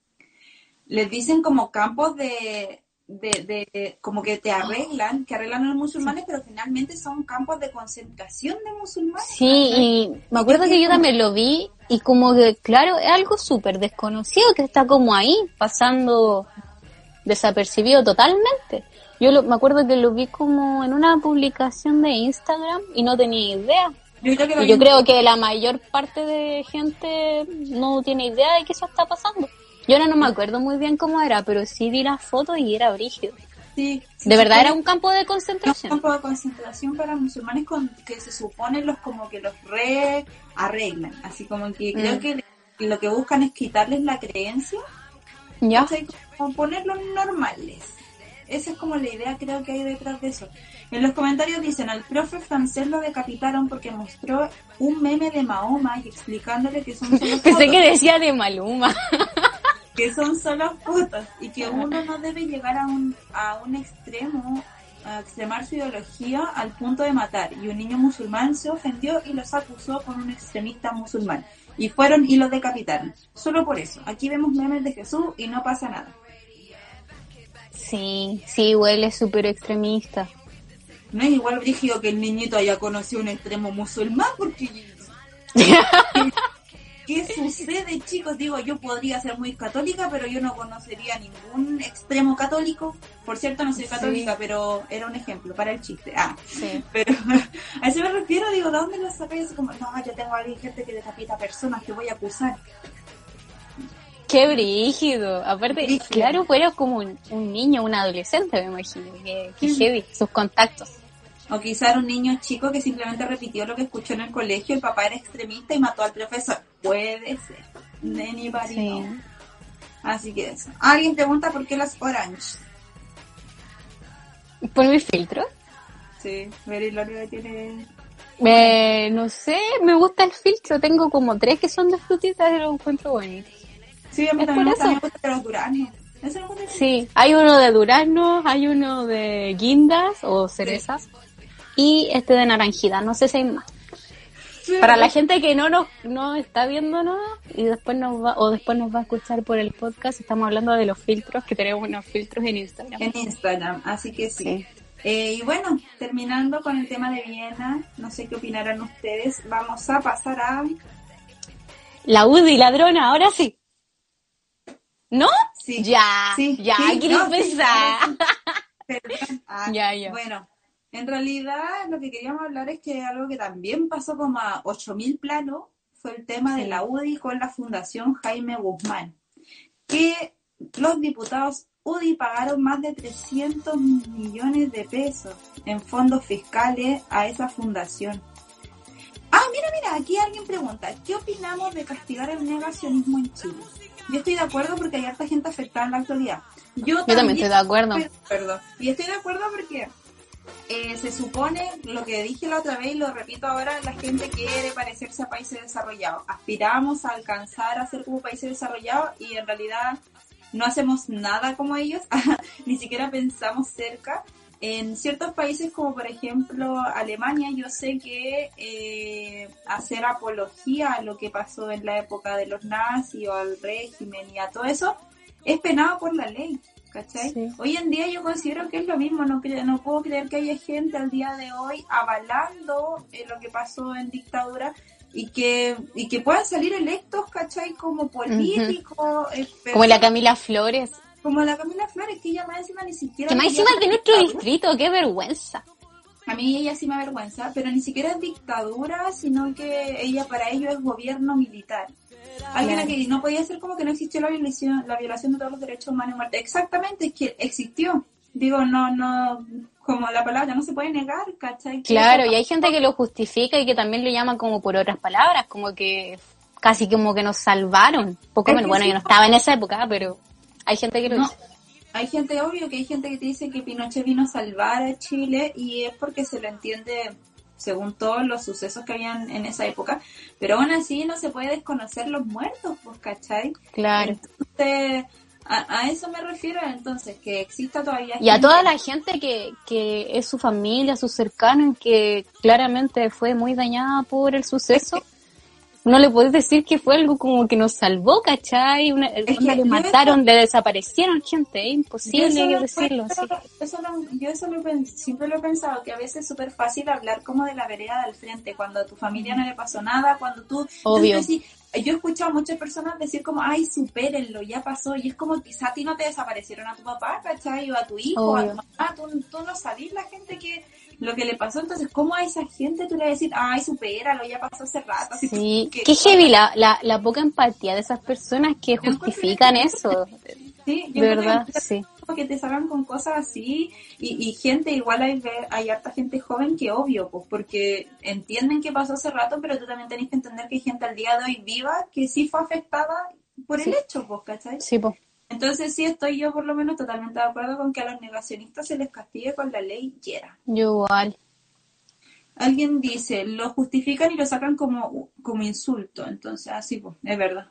les dicen como campos de, de, de- como que te arreglan, que arreglan a los musulmanes, pero finalmente son campos de concentración de musulmanes.
Sí, y me acuerdo que yo también lo vi y como que, claro, es algo súper desconocido que está como ahí, pasando desapercibido totalmente. Yo lo- me acuerdo que lo vi como en una publicación de Instagram y no tenía idea.
Yo creo que lo
Y yo
vi-
creo que la mayor parte de gente no tiene idea de que eso está pasando. Yo ahora no me acuerdo muy bien cómo era, pero sí vi las fotos y era brígido.
sí, sí,
De verdad era un campo de
un
concentración.
campo de concentración para musulmanes con que se supone los como que los re arreglan, así como que creo
Mm.
que lo que buscan es quitarles la creencia
¿Ya?
Como ponerlos normales. Esa es como la idea creo que hay detrás de eso. En los comentarios dicen, al profe francés lo decapitaron porque mostró un meme de Mahoma y explicándole que son solo
Pensé que decía de Maluma.
que son solo fotos y que uno no debe llegar a un, a un extremo, a extremar su ideología al punto de matar. Y un niño musulmán se ofendió y los acusó con un extremista musulmán. Y fueron y los decapitaron. Solo por eso. Aquí vemos memes de Jesús y no pasa nada.
Sí, sí, huele súper extremista.
No es igual brígido que el niñito haya conocido un extremo musulmán, porque... ¿Qué sucede, chicos? Digo, yo podría ser muy católica, pero yo no conocería ningún extremo católico. Por cierto, no soy
Sí.
católica, pero era un ejemplo para el chiste. Ah,
Sí.
pero a eso me refiero, digo, ¿de dónde lo sacáis? Así como, no, yo tengo a alguien, gente que decapita personas, te voy a acusar.
Qué brígido. Aparte,
Brígido.
claro, fuera como un, un niño, un adolescente, me imagino. Que, que
Mm.
heavy, sus contactos.
O quizá era un niño chico que simplemente repitió lo que escuchó en el colegio, el papá era extremista y mató al profesor. Puede ser. Anybody
Sí.
know. Así que eso. Alguien pregunta por qué las orange.
¿Por mi filtro?
Sí, Very Loria tiene...
Me, no sé, me gusta el filtro. Tengo como tres que son de frutitas y los encuentro bonitos.
Sí, a mí también me gusta, me
eso.
gusta los duraznos.
Sí, hay uno de duraznos, hay uno de guindas o cerezas y este de naranjita. No sé si hay más. Para la gente que no nos no está viéndonos y después nos va o después nos va a escuchar por el podcast, estamos hablando de los filtros que tenemos unos filtros en Instagram.
En Instagram, así que sí.
Sí.
Eh, y bueno, terminando con el tema de Viena, no sé qué opinarán ustedes, vamos a pasar a...
La UDI ladrona, ahora sí. ¿No?
Sí,
Ya,
sí,
ya,
sí,
quiero
no, sí,
empezar.
perdón. Ah,
Ya, ya.
Bueno, en realidad lo que queríamos hablar es que algo que también pasó como a 8000 planos fue el tema de la UDI con la Fundación Jaime Guzmán. Que los diputados UDI pagaron más de 300 millones de pesos en fondos fiscales a esa fundación. Ah, mira, mira, aquí alguien pregunta, ¿qué opinamos de castigar el negacionismo en Chile? Yo estoy de acuerdo porque hay harta gente afectada en la actualidad. Yo,
también estoy de acuerdo.
Perdón. Y estoy de acuerdo porque eh, se supone, lo que dije la otra vez y lo repito ahora, la gente quiere parecerse a países desarrollados. Aspiramos a alcanzar a ser como países desarrollados y en realidad no hacemos nada como ellos, ni siquiera pensamos cerca. En ciertos países como por ejemplo Alemania, yo sé que eh, hacer apología a lo que pasó en la época de los nazis o al régimen y a todo eso es penado por la ley. ¿Cachai? Hoy en día yo considero que es lo mismo, no, no puedo creer que haya gente al día de hoy avalando eh, lo que pasó en dictadura y que y que puedan salir electos, ¿cachai? Como políticos. Eh,
como la Camila Flores.
Como la Camila Flores, que ella más encima ni siquiera...
Que más encima de nuestro distrito, qué vergüenza.
A mí ella sí me avergüenza, pero ni siquiera es dictadura, sino que ella para ello es gobierno militar. Alguien que no podía ser como que no existió la violación, la violación de todos los derechos humanos en Exactamente, es que existió. Digo, no, no, como la palabra no se puede negar, ¿cachai?
Claro, y hay gente que lo justifica y que también lo llama como por otras palabras, como que casi como que nos salvaron. Poco menos, bueno, yo no estaba en esa época, pero hay gente que lo dice.
Hay gente, obvio, que hay gente que te dice que Pinochet vino a salvar a Chile y es porque se lo entiende según todos los sucesos que habían en esa época, pero aún así no se puede desconocer los muertos, pues, ¿cachai?
Claro.
Entonces, a, eso me refiero entonces, que exista todavía...
Y a toda la gente que, que es su familia, sus cercanos, que claramente fue muy dañada por el suceso no le podés decir que fue algo como que nos salvó, ¿cachai? Una, le mataron, le desaparecieron gente, es imposible decirlo.
Eso yo eso siempre lo he pensado, que a veces es súper fácil hablar como de la vereda del frente, cuando a tu familia no le pasó nada, cuando tú...
Obvio.
yo he escuchado a muchas personas decir como, ay, supérenlo, ya pasó, y es como quizá a ti no te desaparecieron a tu papá, ¿cachai? O a tu hijo, a tu mamá, tú, tú no sabís la gente que lo que le pasó. Entonces, ¿cómo a esa gente tú le vas a decir, ay, supéralo, ya pasó hace rato?
sí, qué heavy la, la, la, poca empatía de esas personas que justifican eso.
Sí,
de verdad, sí.
Que te salgan con cosas así y, y gente, igual hay, hay harta gente joven que obvio, pues porque entienden que pasó hace rato, pero tú también tenés que entender que hay gente al día de hoy viva que sí fue afectada por el hecho, pues, ¿cachai?
Sí, pues.
Entonces sí estoy yo por lo menos totalmente de acuerdo con que a los negacionistas se les castigue con la ley Yera.
Yo igual.
Alguien dice, lo justifican y lo sacan como, como insulto. Entonces, así pues, es verdad.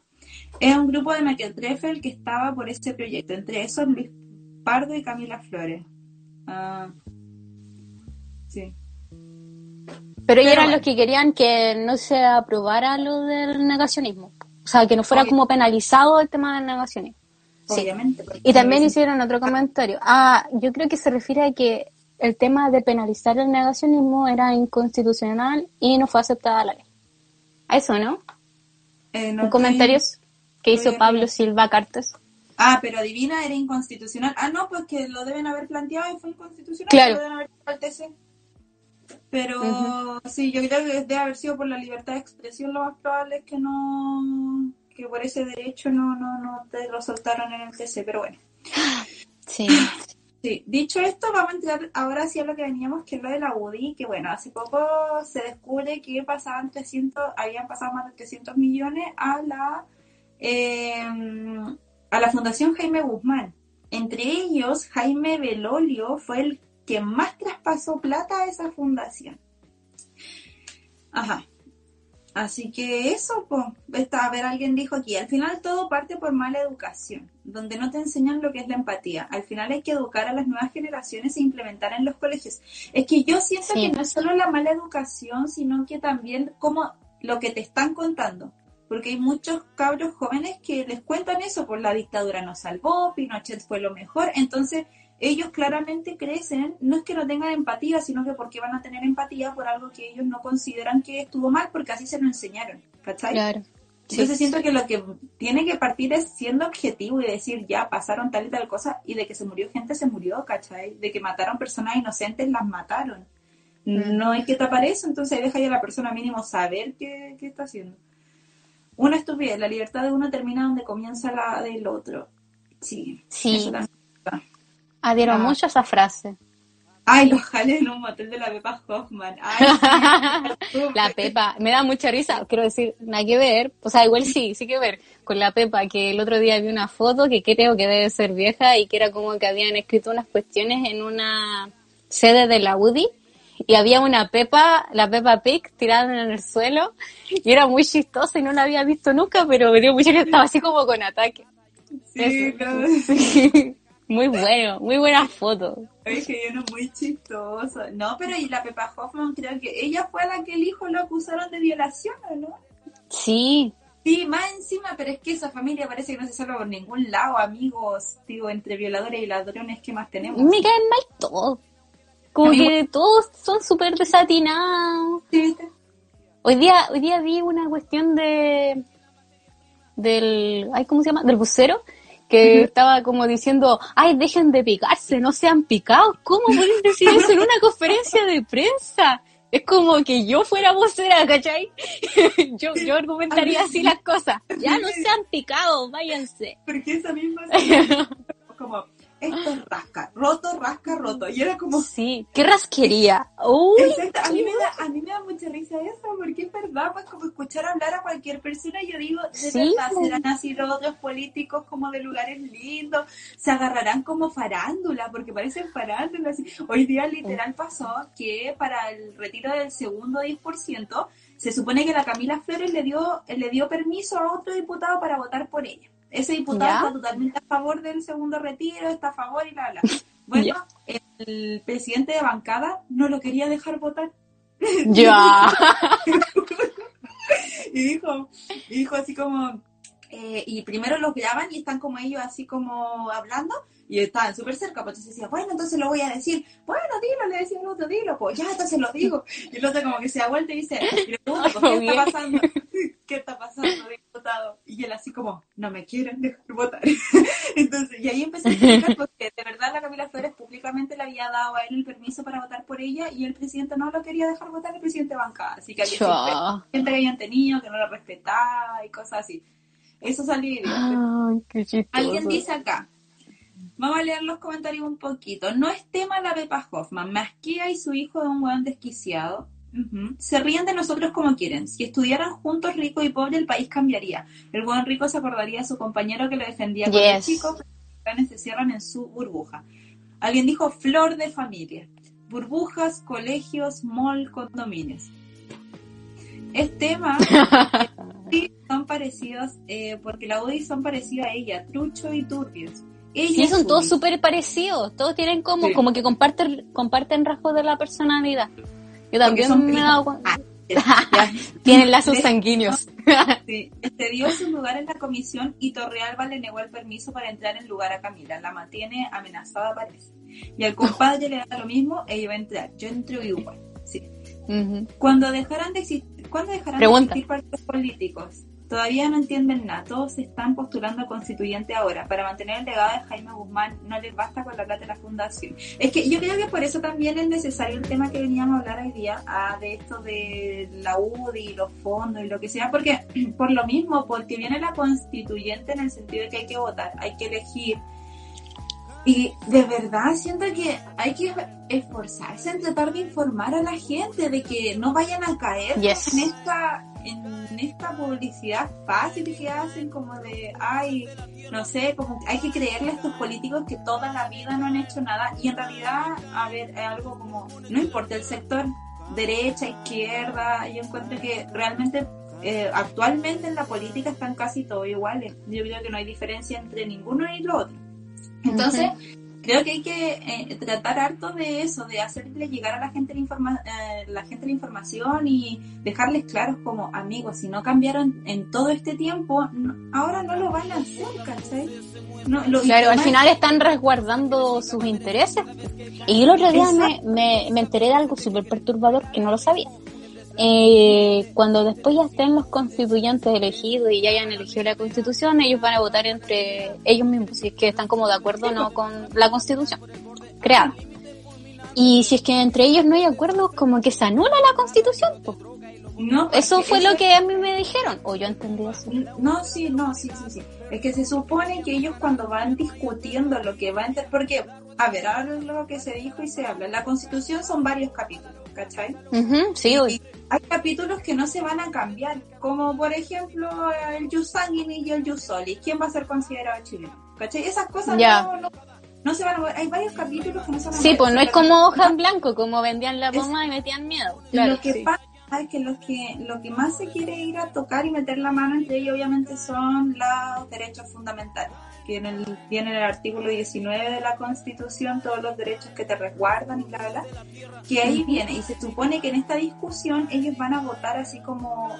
Es un grupo de Mequetrefel que estaba por este proyecto. Entre esos Luis Pardo y Camila Flores. Ah, sí.
Pero ellos eran los que querían que no se aprobara lo del negacionismo. O sea, que no fuera como penalizado el tema del negacionismo
obviamente.
Y también hicieron otro comentario. Ah, yo creo que se refiere a que el tema de penalizar el negacionismo era inconstitucional y no fue aceptada la ley. A eso, ¿no?
Eh,
no comentarios que hizo Pablo Silva Cartes.
Ah, pero adivina, era inconstitucional. Ah, no, pues que lo deben haber planteado y fue inconstitucional.
Claro.
Lo deben haber Pero sí, yo creo que debe haber sido por la libertad de expresión lo más probable es que no que por ese derecho no, no, no te lo soltaron en el TC, pero bueno.
Sí.
Sí, dicho esto, vamos a entrar ahora sí a lo que veníamos, que es lo de la UDI, que bueno, hace poco se descubre que pasaban 300, habían pasado más de 300 millones a la, em, a la Fundación Jaime Guzmán. Entre ellos, Jaime Belolio fue el que más traspasó plata a esa fundación. Ajá. Así que eso, pues, a ver, alguien dijo aquí, al final todo parte por mala educación, donde no te enseñan lo que es la empatía. Al final hay que educar a las nuevas generaciones e implementar en los colegios. Es que yo siento que no es solo la mala educación, sino que también como lo que te están contando. Porque hay muchos cabros jóvenes que les cuentan eso, por la dictadura nos salvó, Pinochet fue lo mejor. Entonces, ellos claramente crecen, no es que no tengan empatía, sino que porque van a tener empatía por algo que ellos no consideran que estuvo mal, porque así se lo enseñaron, ¿cachai?
Claro.
Entonces siento que lo que tiene que partir es siendo objetivo y decir, ya pasaron tal y tal cosa, y de que se murió gente, se murió, ¿cachai? De que mataron personas inocentes, las mataron. Mm. No hay que tapar eso, entonces deja ya a la persona mínimo saber qué, qué está haciendo. Una estupidez, la libertad de uno termina donde comienza la del otro. Sí.
Sí Adhiero
Ah.
mucho a esa frase.
Ay, los jales en un motel de la Pepa Hoffman. Ay,
La Pepa, me da mucha risa, quiero decir, nada que ver, o sea, igual sí, sí que ver con la Pepa, que el otro día vi una foto que creo que debe ser vieja y que era como que habían escrito unas cuestiones en una sede de la UDI y había una Pepa, la Pepa Pig tirada en el suelo y era muy chistosa y no la había visto nunca, pero me dio mucha que estaba así como con ataque.
Sí,
Eso.
claro.
Sí. Muy bueno, muy buena foto.
Es que yo no es muy chistoso. No, pero y la Pepa Hoffman creo que ella fue la que el hijo lo acusaron de violación, ¿o no?
Sí,
Sí, más encima, pero es que esa familia parece que no se salva por ningún lado, amigos, digo, entre violadores y ladrones, ¿qué más tenemos?
me caen mal todos. Como que todos son súper desatinados.
¿Sí, viste?
Hoy día, hoy día vi una cuestión de del, ay, ¿cómo se llama? Del bucero que estaba como diciendo, ay, dejen de picarse, no sean picados. ¿Cómo pueden decir eso en una conferencia de prensa? Es como que yo fuera vocera, ¿cachai? yo, yo argumentaría así las cosas. Ya no sean picados, váyanse.
Porque esa misma como, esto es rasca, roto, rasca, roto. Y era como,
Sí, qué rasquería. Uy,
Exacto, a mí, me da, a mí me da mucha risa eso, porque es verdad, pues como escuchar hablar a cualquier persona, yo digo, de
Sí,
verdad,
pues.
serán así los otros políticos como de lugares lindos, se agarrarán como farándula, porque parecen farándula. Así. Hoy día literal pasó que para el retiro del segundo 10%, se supone que la Camila Flores le dio, le dio permiso a otro diputado para votar por ella. Ese diputado
¿Ya?
está totalmente a favor del segundo retiro, está a favor y la bla. Bueno,
Ya.
el presidente de bancada no lo quería dejar votar.
ya.
y dijo, y dijo así como, eh, y primero los graban y están como ellos así como hablando y estaban súper cerca, pues entonces decía, bueno, entonces lo voy a decir, bueno, dilo, le decía el otro, dilo, pues ya, entonces lo digo. Y el otro como que se da vuelta y dice, y le ¿qué está pasando? ¿Qué está pasando, diputado? Y él así como, no me quieren dejar votar. Entonces, y ahí empecé a explicar porque de verdad la Camila Flores públicamente le había dado a él el permiso para votar por ella y el presidente no lo quería dejar votar el presidente de bancada. Así que había gente que habían tenido, que no lo respetaba y cosas así. Eso salió.
Ay, qué chistoso.
Alguien dice acá, vamos a leer los comentarios un poquito. No es tema la Pepa Hoffman, Masquia y su hijo de un weón desquiciado. Se ríen de nosotros como quieren. Si estudiaran juntos rico y pobre, el país cambiaría. El buen rico se acordaría de su compañero que lo defendía cuando
Yes.
chico, pero los se cierran en su burbuja. Alguien dijo flor de familia. Burbujas, colegios, mall, condominios. Es tema Sí, son parecidos, eh, porque la UDI son parecidos a ella, trucho y turbios. Ella
Sí, son todos súper parecidos. Todos tienen como,
Sí.
como que comparten, comparten rasgos de la personalidad. Yo también
son
me he dado cuenta.
Ah.
Tienen lazos sanguíneos.
Sí, se dio su lugar en la comisión y Torrealba le negó el permiso para entrar en lugar a Camila. La mantiene amenazada, parece. Y al compadre le da lo mismo, ella va a entrar. Yo entro igual. Sí.
Ujú.
Cuando dejarán de existir, ¿cuándo dejarán
Pregunta.
de existir partidos políticos? Todavía no entienden nada. Todos se están postulando a constituyente ahora. Para mantener el legado de Jaime Guzmán no les basta con la plata de la fundación. Es que yo creo que por eso también es necesario el tema que veníamos a hablar hoy día, ah, de esto de la UDI, los fondos y lo que sea, porque por lo mismo, porque viene la constituyente en el sentido de que hay que votar, hay que elegir. Y de verdad siento que hay que esforzarse en tratar de informar a la gente de que no vayan a caer
Yes.
en esta en esta publicidad fácil que hacen como de ay no sé como hay que creerle a estos políticos que toda la vida no han hecho nada y en realidad a ver es algo como no importa el sector derecha izquierda yo encuentro que realmente eh, actualmente en la política están casi todos iguales. Yo creo que no hay diferencia entre ninguno y lo otro entonces, creo que hay que eh, tratar harto de eso, de hacerle llegar a la gente la, informa eh, la gente la información y dejarles claros como amigos, si no cambiaron en todo este tiempo, no- ahora no lo van a hacer, ¿cachai? No, lo-
Claro, al final están resguardando sus intereses. Y yo el otro día me, me, me enteré de algo súper perturbador que no lo sabía. Eh, cuando después ya estén los constituyentes elegidos y ya hayan elegido la constitución, ellos van a votar entre ellos mismos, si es que están como de acuerdo o no con la constitución creada. Y si es que entre ellos no hay acuerdo, como que se anula la constitución.
No,
Eso fue lo que a mí me dijeron, o yo entendí eso.
No, sí, no, sí, sí, sí. Es que se supone que ellos cuando van discutiendo lo que va a entrar, porque, a ver, ahora lo que se dijo y se habla, la constitución son varios capítulos, ¿cachai?
Sí,
Y hay capítulos que no se van a cambiar, como por ejemplo el jus sanguinis y el jus solis. ¿Quién va a ser considerado chileno? ¿Cachai? Esas cosas no, no, no se van a. Hay varios capítulos que no se van a
Sí, pues no es como hoja en blanco, como vendían la bomba y metían miedo. Claro,
lo que
sí.
pasa es que lo que lo que más se quiere ir a tocar y meter la mano entre ellos obviamente son los derechos fundamentales que en el, viene en el artículo 19 de la Constitución todos los derechos que te resguardan y bla bla bla que ahí viene y se supone que en esta discusión ellos van a votar así como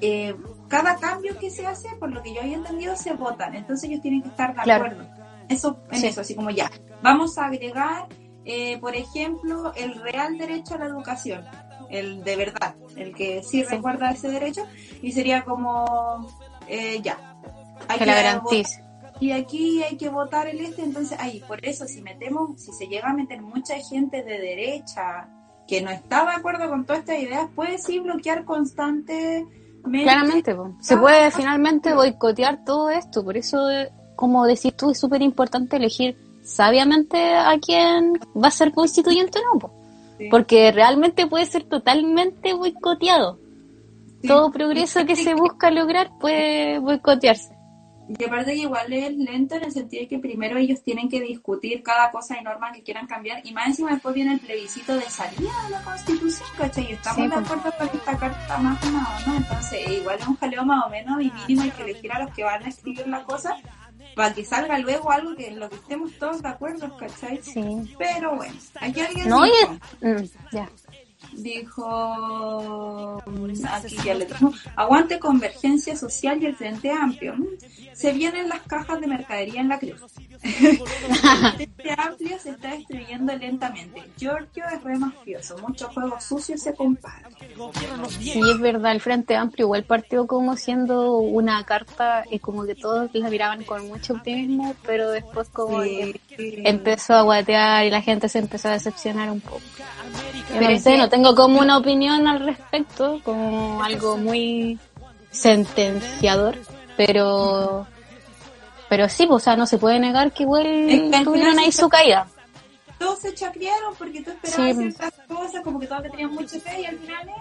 eh, cada cambio que se hace por lo que yo había entendido se votan entonces ellos tienen que estar de
Claro.
acuerdo eso en
Sí.
eso así como ya vamos a agregar eh, por ejemplo el real derecho a la educación el de verdad, el que sí,
Sí.
recuerda ese derecho, y sería como, eh, ya, hay
Que la
votar-
garantice.
Y aquí hay que votar el este, entonces ahí, por eso si metemos, si se llega a meter mucha gente de derecha que no está de acuerdo con todas estas ideas, puede sí bloquear constantemente.
Claramente, po. se puede finalmente boicotear todo esto, por eso, eh, como decís tú, es súper importante elegir sabiamente a quién va a ser constituyente o no, po.
Sí.
porque realmente puede ser totalmente boicoteado.
Sí.
Todo progreso que se busca lograr puede boicotearse.
Y aparte que igual es lento en el sentido de que primero ellos tienen que discutir cada cosa y norma que quieran cambiar y más encima después viene el plebiscito de salida de la constitución, ¿cachai? Y estamos
Sí,
de
pues.
acuerdo con esta carta más o menos, ¿no? Entonces igual es un jaleo más o menos y mínimo hay que elegir a los que van a escribir la cosa para que salga luego algo que en lo que estemos todos de acuerdo, ¿cachai?
Sí.
Pero bueno, aquí alguien
No, y
dijo,
es- mm, ya.
Dijo aquí ya le tengo aguante convergencia social y el frente amplio se vienen las cajas de mercadería en la cruz el frente amplio se está destruyendo lentamente. Giorgio es re mafioso. Mucho juego sucio se compara.
Sí, es verdad, el Frente Amplio igual partió como siendo una carta y como que todos la miraban con mucho optimismo, pero después como empezó a guatear y la gente se empezó a decepcionar un poco.
Pero
no sé, no tengo como una opinión al respecto, como algo muy sentenciador, pero pero sí, pues, o sea, no se puede negar que igual
Es que al
tuvieron ahí su caída.
todos se chacrearon porque tú esperabas
Sí.
ciertas cosas como que todos tenían mucha fe y al final eh,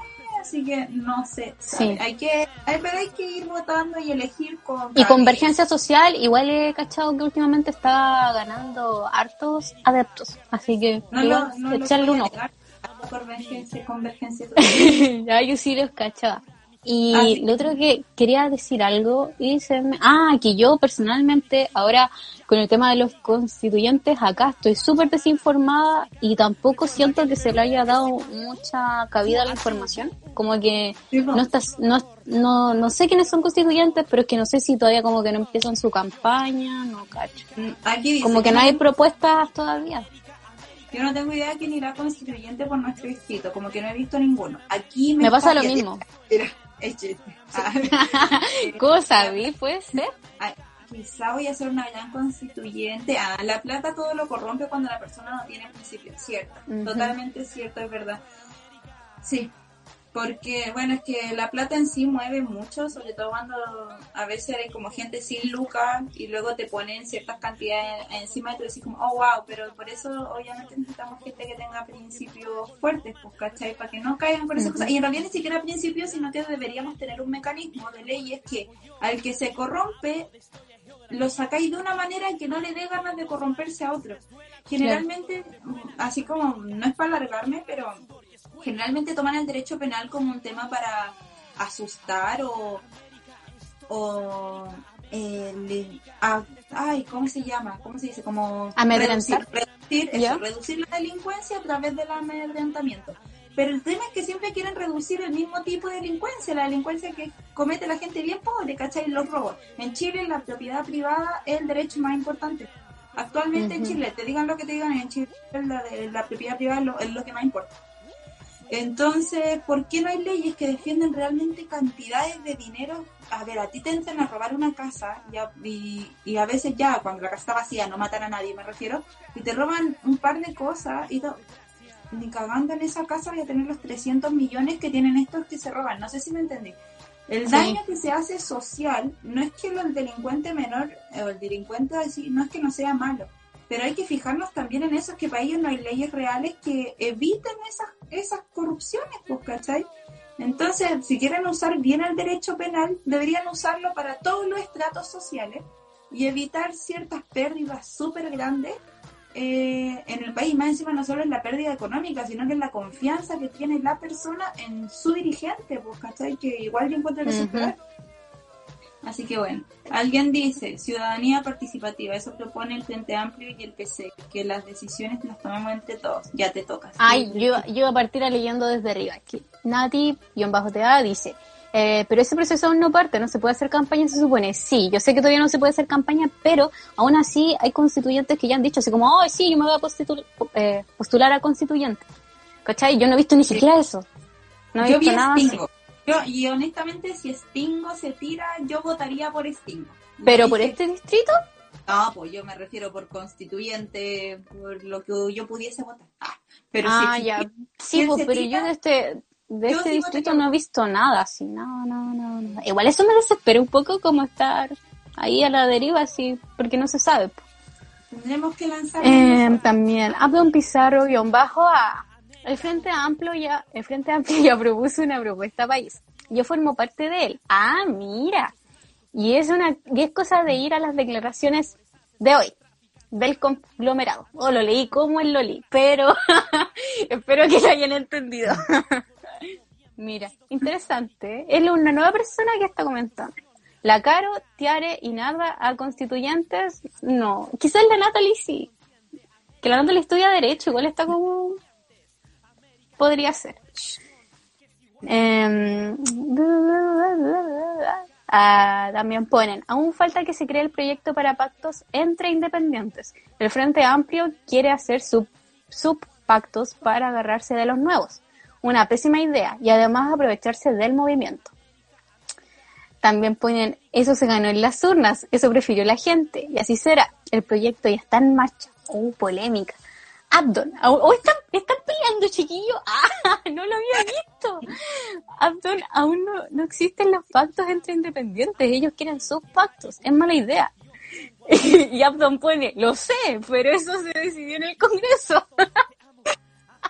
así que no sé
Sí.
hay que hay, pero hay que ir votando y elegir con
Y Convergencia Social, igual he cachado que últimamente está ganando hartos adeptos, así que
no
igual,
lo, no lo
echarle un ojo.
Convergencia, convergencia.
ya yo sí los cachaba. Y
Ah,
lo otro que quería decir algo, y se me- ah, que yo personalmente ahora con el tema de los constituyentes acá estoy súper desinformada y tampoco siento que se le haya dado mucha cabida a la información. Como que no estás, no, no, no sé quiénes son constituyentes, pero es que no sé si todavía como que no empiezan su campaña, no cacho.
Mm, Aquí dice,
Como que no hay propuestas todavía.
Yo no tengo idea de quién irá constituyente por nuestro distrito, como que no he visto ninguno. Aquí me,
Me pasa lo mismo. ¿Cómo sabí? ¿Puede ser?
ah, quizá voy a ser una gran constituyente. Ah, la plata todo lo corrompe cuando la persona no tiene principios. Cierto,
Ujú.
totalmente cierto, es verdad. Sí, porque bueno, es que la plata en sí mueve mucho, sobre todo cuando a veces hay como gente sin lucas y luego te ponen ciertas cantidades encima y tú decís como, oh wow, pero por eso obviamente necesitamos gente que tenga principios fuertes, pues, ¿cachai? Para que no caigan por esas cosas. Y en realidad ni siquiera principios, sino que deberíamos tener un mecanismo de leyes que al que se corrompe lo sacáis de una manera que no le dé ganas de corromperse a otro. Generalmente, así como, no es para alargarme, pero generalmente toman el derecho penal como un tema para asustar o, o eh, le- a- ay, ¿cómo se llama? ¿Cómo se dice? Como
Amedrentar.
reducir, reducir, eso, reducir la delincuencia a través del amedrentamiento. Pero el tema es que siempre quieren reducir el mismo tipo de delincuencia, la delincuencia que comete la gente bien pobre, ¿cachai? Los robos. En Chile la propiedad privada es el derecho más importante. Actualmente en. Chile, te digan lo que te digan, en Chile la, la propiedad privada es lo, es lo que más importa. Entonces, ¿por qué no hay leyes que defienden realmente cantidades de dinero? A ver, a ti te entran a robar una casa y a, y, y a veces ya, cuando la casa está vacía, no matan a nadie, me refiero, y te roban un par de cosas y to- ni cagando en esa casa voy a tener los 300 millones que tienen estos que se roban. No sé si me entendí. El
Sí.
daño que se hace social no es que el delincuente menor o el delincuente así, no es que no sea malo, pero hay que fijarnos también en eso, que para ellos no hay leyes reales que eviten esas, esas corrupciones, pues, ¿cachai? Entonces, si quieren usar bien el derecho penal, deberían usarlo para todos los estratos sociales y evitar ciertas pérdidas súper grandes eh, en el país. Más encima no solo es la pérdida económica, sino que es la confianza que tiene la persona en su dirigente, pues, ¿cachai? Que igual yo encuentro que es
Ujú.
Así que bueno, alguien dice, ciudadanía participativa, eso propone el Frente Amplio y el PC, que las decisiones las tomemos entre todos. Ya te toca.
Ay, yo, yo iba a partir a leyendo desde arriba. Que Nati, guion bajo TA, dice, eh, pero ese proceso aún no parte, no se puede hacer campaña, se supone. Sí, yo sé que todavía no se puede hacer campaña, pero aún así hay constituyentes que ya han dicho así como, oh, sí, yo me voy a postitul- eh, postular a constituyente. ¿Cachai? Yo no he visto ni siquiera eso. No he
yo vi
visto nada así.
Yo, y honestamente, si Stingo se tira, yo votaría por Stingo.
Pero por este distrito,
No, pues yo me refiero por constituyente, por lo que yo pudiese votar. Ah, pero
ah,
si
ya. Sí, pues, pero
tira,
yo de este, de este distrito no he visto nada así, no, no, no, no. Igual eso me desespera un poco como estar ahí a la deriva así, porque no se sabe. pues.
Tendremos que lanzar.
Eh, también, Abdon Pizarro guion bajo a el Frente Amplio ya, el Frente Amplio ya propuso una propuesta país. Yo formo parte de él. Ah, mira. Y es una, y es cosa de ir a las declaraciones de hoy, del conglomerado. O lo leí como el Loli, pero espero que lo hayan entendido. Mira, interesante. Es una nueva persona que está comentando. La Caro, Tiare y Nada a constituyentes, no. Quizás la Natalie sí. Que la Natalie estudia Derecho, igual está como... Podría ser. También ponen, aún falta que se cree el proyecto para pactos entre independientes. El Frente Amplio quiere hacer sub, subpactos para agarrarse de los nuevos. Una pésima idea y además aprovecharse del movimiento. También ponen, eso se ganó en las urnas, eso prefirió la gente, y así será. El proyecto ya está en marcha. Oh, polémica. Abdon, ¿o están, están peleando, chiquillos? Ah, no lo había visto. Abdon, aún no, no existen los pactos entre independientes, ellos quieren sus pactos, es mala idea. Y Abdon pone, lo sé, pero eso se decidió en el Congreso.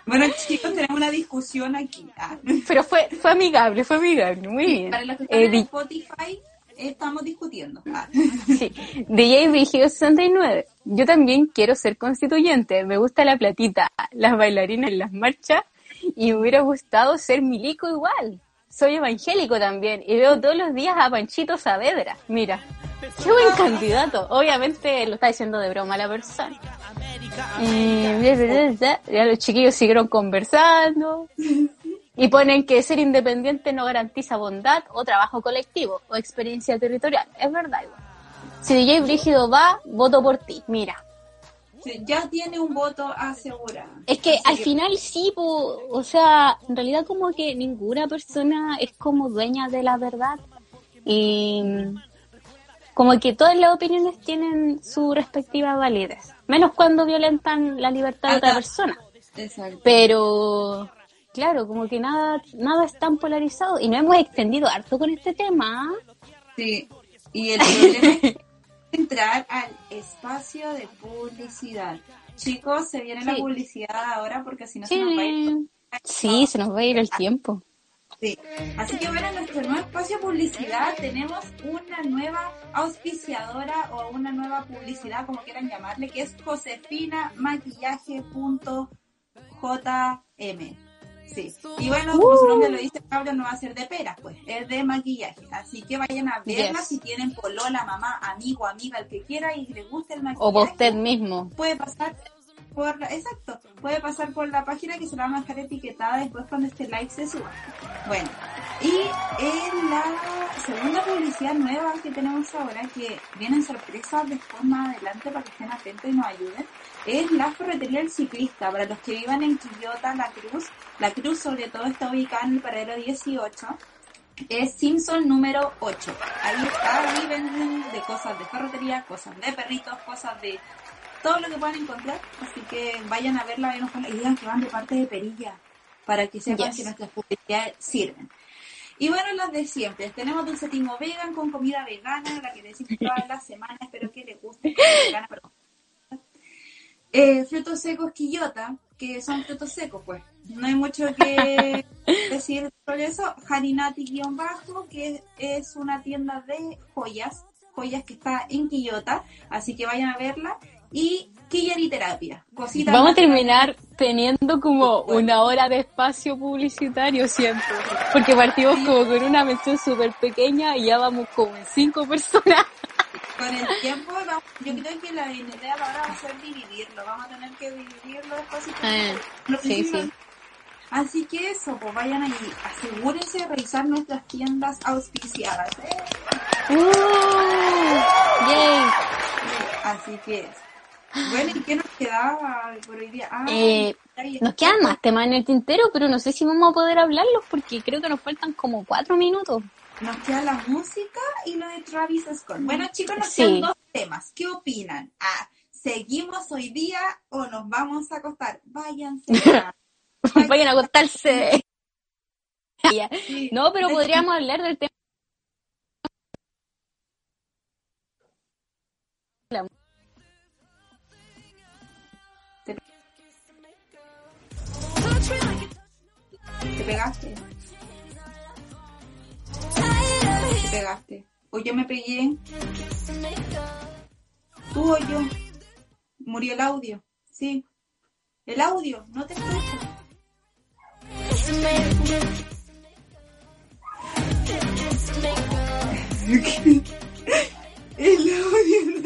Bueno, chicos, tenemos una discusión aquí. Ah.
Pero fue, fue amigable, fue amigable, muy bien.
Para los que están
Eh,
en
di-
Spotify, estamos discutiendo. Ah.
Sí, DJ Brígido 69. Yo también quiero ser constituyente. Me gusta la platita, las bailarinas en las marchas y me hubiera gustado ser milico igual. Soy evangélico también y veo todos los días a Panchito Saavedra. Mira, qué buen candidato. Obviamente lo está diciendo de broma la persona. Eh, ya los chiquillos siguieron conversando y ponen que ser independiente no garantiza bondad o trabajo colectivo o experiencia territorial. Es verdad igual. Si DJ Brígido va, voto por ti. Mira.
Ya tiene un voto asegurado.
Es que
Así
al final sí, po, o sea, en realidad como que ninguna persona es como dueña de la verdad. Y como que todas las opiniones tienen su respectiva validez. Menos cuando violentan la libertad de otra persona.
Exacto.
Pero, claro, como que nada, nada es tan polarizado. Y nos hemos extendido harto con este tema.
Sí. Y el problema es entrar al espacio de publicidad. Chicos, se viene la
Sí.
publicidad ahora porque si no se nos va a ir.
Sí, sí, se nos va a ir el tiempo.
Sí. Así que bueno, en nuestro nuevo espacio de publicidad tenemos una nueva auspiciadora o una nueva publicidad, como quieran llamarle, que es josefina-maquillaje.jm. Sí. Y bueno, como su nombre lo dice, Pablo no va a ser de peras, pues, es de maquillaje. Así que vayan a verla
Yes.
si tienen polola, mamá, amigo, amiga, el que quiera y le guste el maquillaje
O por usted mismo.
puede pasar por la, exacto, puede pasar por la página que se la vamos a dejar etiquetada después cuando este live se suba. Bueno, y en la segunda publicidad nueva que tenemos ahora, que vienen sorpresas después más adelante para que estén atentos y nos ayuden, es la ferretería del ciclista. Para los que vivan en Quillota, La Cruz, La Cruz sobre todo está ubicada en el paradero 18 es Simpson número 8. Ahí está, ahí venden de cosas de ferretería, cosas de perritos, cosas de todo lo que puedan encontrar. Así que vayan a verla y digan que van de parte de Perilla para que sepan
Yes.
que nuestras publicidades sirven. Y bueno, las de siempre. Tenemos dulce timo vegan con comida vegana, la que decimos todas las semanas. Espero que les guste. Vegana, pero- Eh, frutos secos quillota, que son frutos secos, pues. No hay mucho que decir sobre eso. Harinati-bajo, que es una tienda de joyas, joyas que está en Quillota, así que vayan a verla. Y Quillariterapia, cositas
Vamos a terminar teniendo como una hora de espacio publicitario siempre. Porque partimos como con una mención súper pequeña y ya vamos como en cinco personas.
Con el tiempo, vamos- yo creo que la idea ahora va a ser dividirlo. Vamos a tener que dividirlo después.
Eh, sí, sí.
Así que eso, pues vayan ahí. Asegúrense de revisar nuestras tiendas auspiciadas. ¿eh?
¡Uh! ¡Yay!
Así que eso. Bueno, ¿y qué nos quedaba por hoy día? Ah,
Eh, Nos quedan más temas en el tintero, pero no sé si vamos a poder hablarlos porque creo que nos faltan como cuatro minutos.
Nos queda la música y lo de Travis Scott. Bueno, chicos, nos
Sí.
quedan dos temas. ¿Qué opinan? Ah, ¿seguimos hoy día o nos vamos a acostar? Váyanse. ya.
Vayan a acostarse.
Sí.
No, pero podríamos hablar del tema.
Te pegaste. Pegaste. O yo me pegué. Tú o yo. Murió el audio. Sí. El audio. No te escucho. el audio.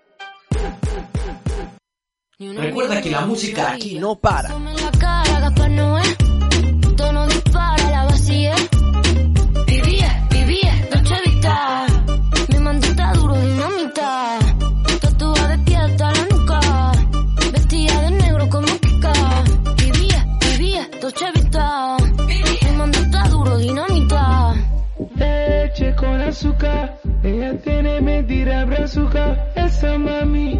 Recuerda que la música aquí no para.
Tome en la cara, Gaspar Noé. Tono dispara, la vacía. Vivía, vivía, noche vista. Mi mandita duro, dinamita. Tatuada de pie hasta la nuca. Vestida de negro como Kika. Vivía, vivía, noche vista. Mi mandita duro, dinamita.
Leche con azúcar, ella tiene mentira brazuca, esa mami.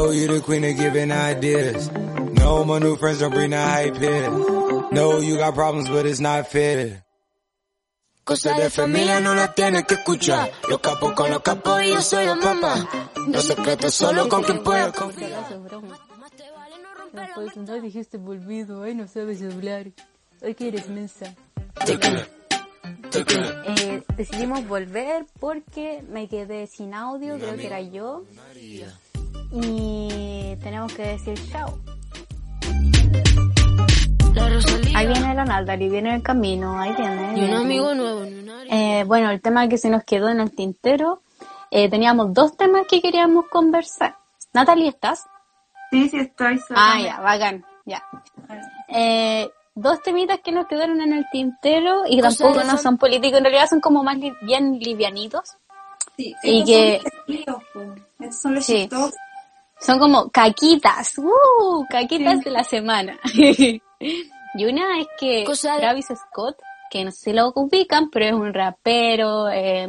Know you the queen of giving ideas. No, my new friends don't bring the hype here. No, you got problems, but it's not fair.
Cosa de familia no la tienes que escuchar. Los capos con los capos y yo soy la mamá. Los secretos solo con quien pueda confiar. Más te vale no
Pues no dijiste volvido, ay no sabes hablar. Ay que eres mensa. Eh, decidimos volver porque me quedé sin audio, creo que era yo. Y tenemos que decir chao. Ahí viene la Natalie, viene el camino, ahí viene. ahí
Ni un amigo nuevo.
Eh, bueno, el tema que se nos quedó en el tintero, eh, teníamos dos temas que queríamos conversar. Natalie, ¿estás?
Sí, sí, estoy
Ah, ya, bacán, ya. Eh, dos temitas que nos quedaron en el tintero y
sea,
tampoco no
son-
son políticos, en realidad son como más li- bien livianitos.
Sí,
Y
estos
que-
son los. Estos son los
Sí. Son como caquitas, ¡uh! Caquitas
Sí.
de la semana. y una es que
Cosa de-
Travis Scott, que no sé si lo ubican, pero es un rapero, eh,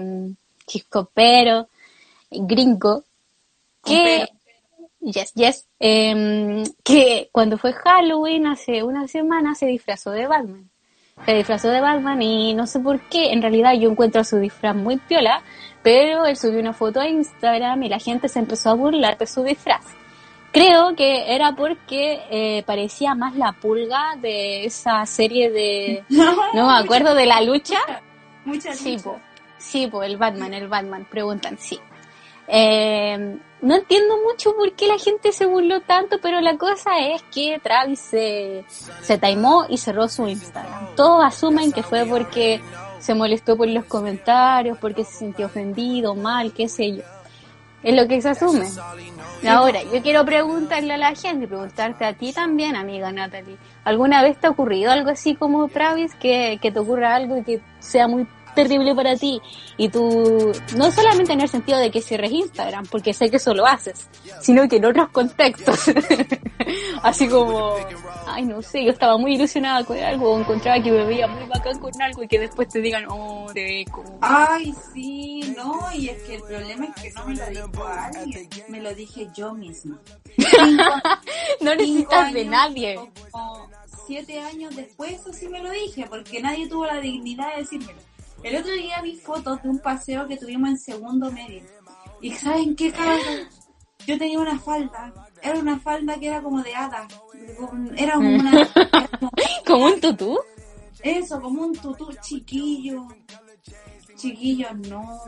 hip hopero, gringo, que Yes, yes. Em, que cuando fue Halloween hace una semana se disfrazó de Batman. Se disfrazó de Batman y no sé por qué, en realidad yo encuentro su disfraz muy piola, pero él subió una foto a Instagram y la gente se empezó a burlar de su disfraz. Creo que era porque eh, parecía más la pulga de esa serie de... No me acuerdo de la lucha.
Muchas
Sí, po. Sí, po, el Batman, el Batman, preguntan, sí. Eh, no entiendo mucho por qué la gente se burló tanto, pero la cosa es que Travis se, se taimó y cerró su Instagram. Todos asumen que fue porque se molestó por los comentarios, porque se sintió ofendido, mal, qué sé yo. Es lo que se asume. Ahora, yo quiero preguntarle a la gente, preguntarte a ti también, amiga Natalie. ¿Alguna vez te ha ocurrido algo así como Travis, que, que te ocurra algo y que sea muy terrible para ti y tú, no solamente en el sentido de que cierres Instagram, porque sé que eso lo haces, sino que en otros contextos. Así como, ay, no sé, yo estaba muy ilusionada con algo, o encontraba que me veía muy bacán con algo y que después te digan, oh, te como...
Ay, sí, no, y es que el problema es que no me lo dijo alguien, me lo dije yo misma.
no necesitas de nadie.
Siete años después, así me lo dije, porque nadie tuvo la dignidad de decírmelo. El otro día vi fotos de un paseo que tuvimos en segundo medio. ¿Y saben qué cabrón? Yo tenía una falda. Era una falda que era como de hada. Era como una... como-
¿Como un tutú?
eso, como un tutú chiquillo. Chiquillos, no,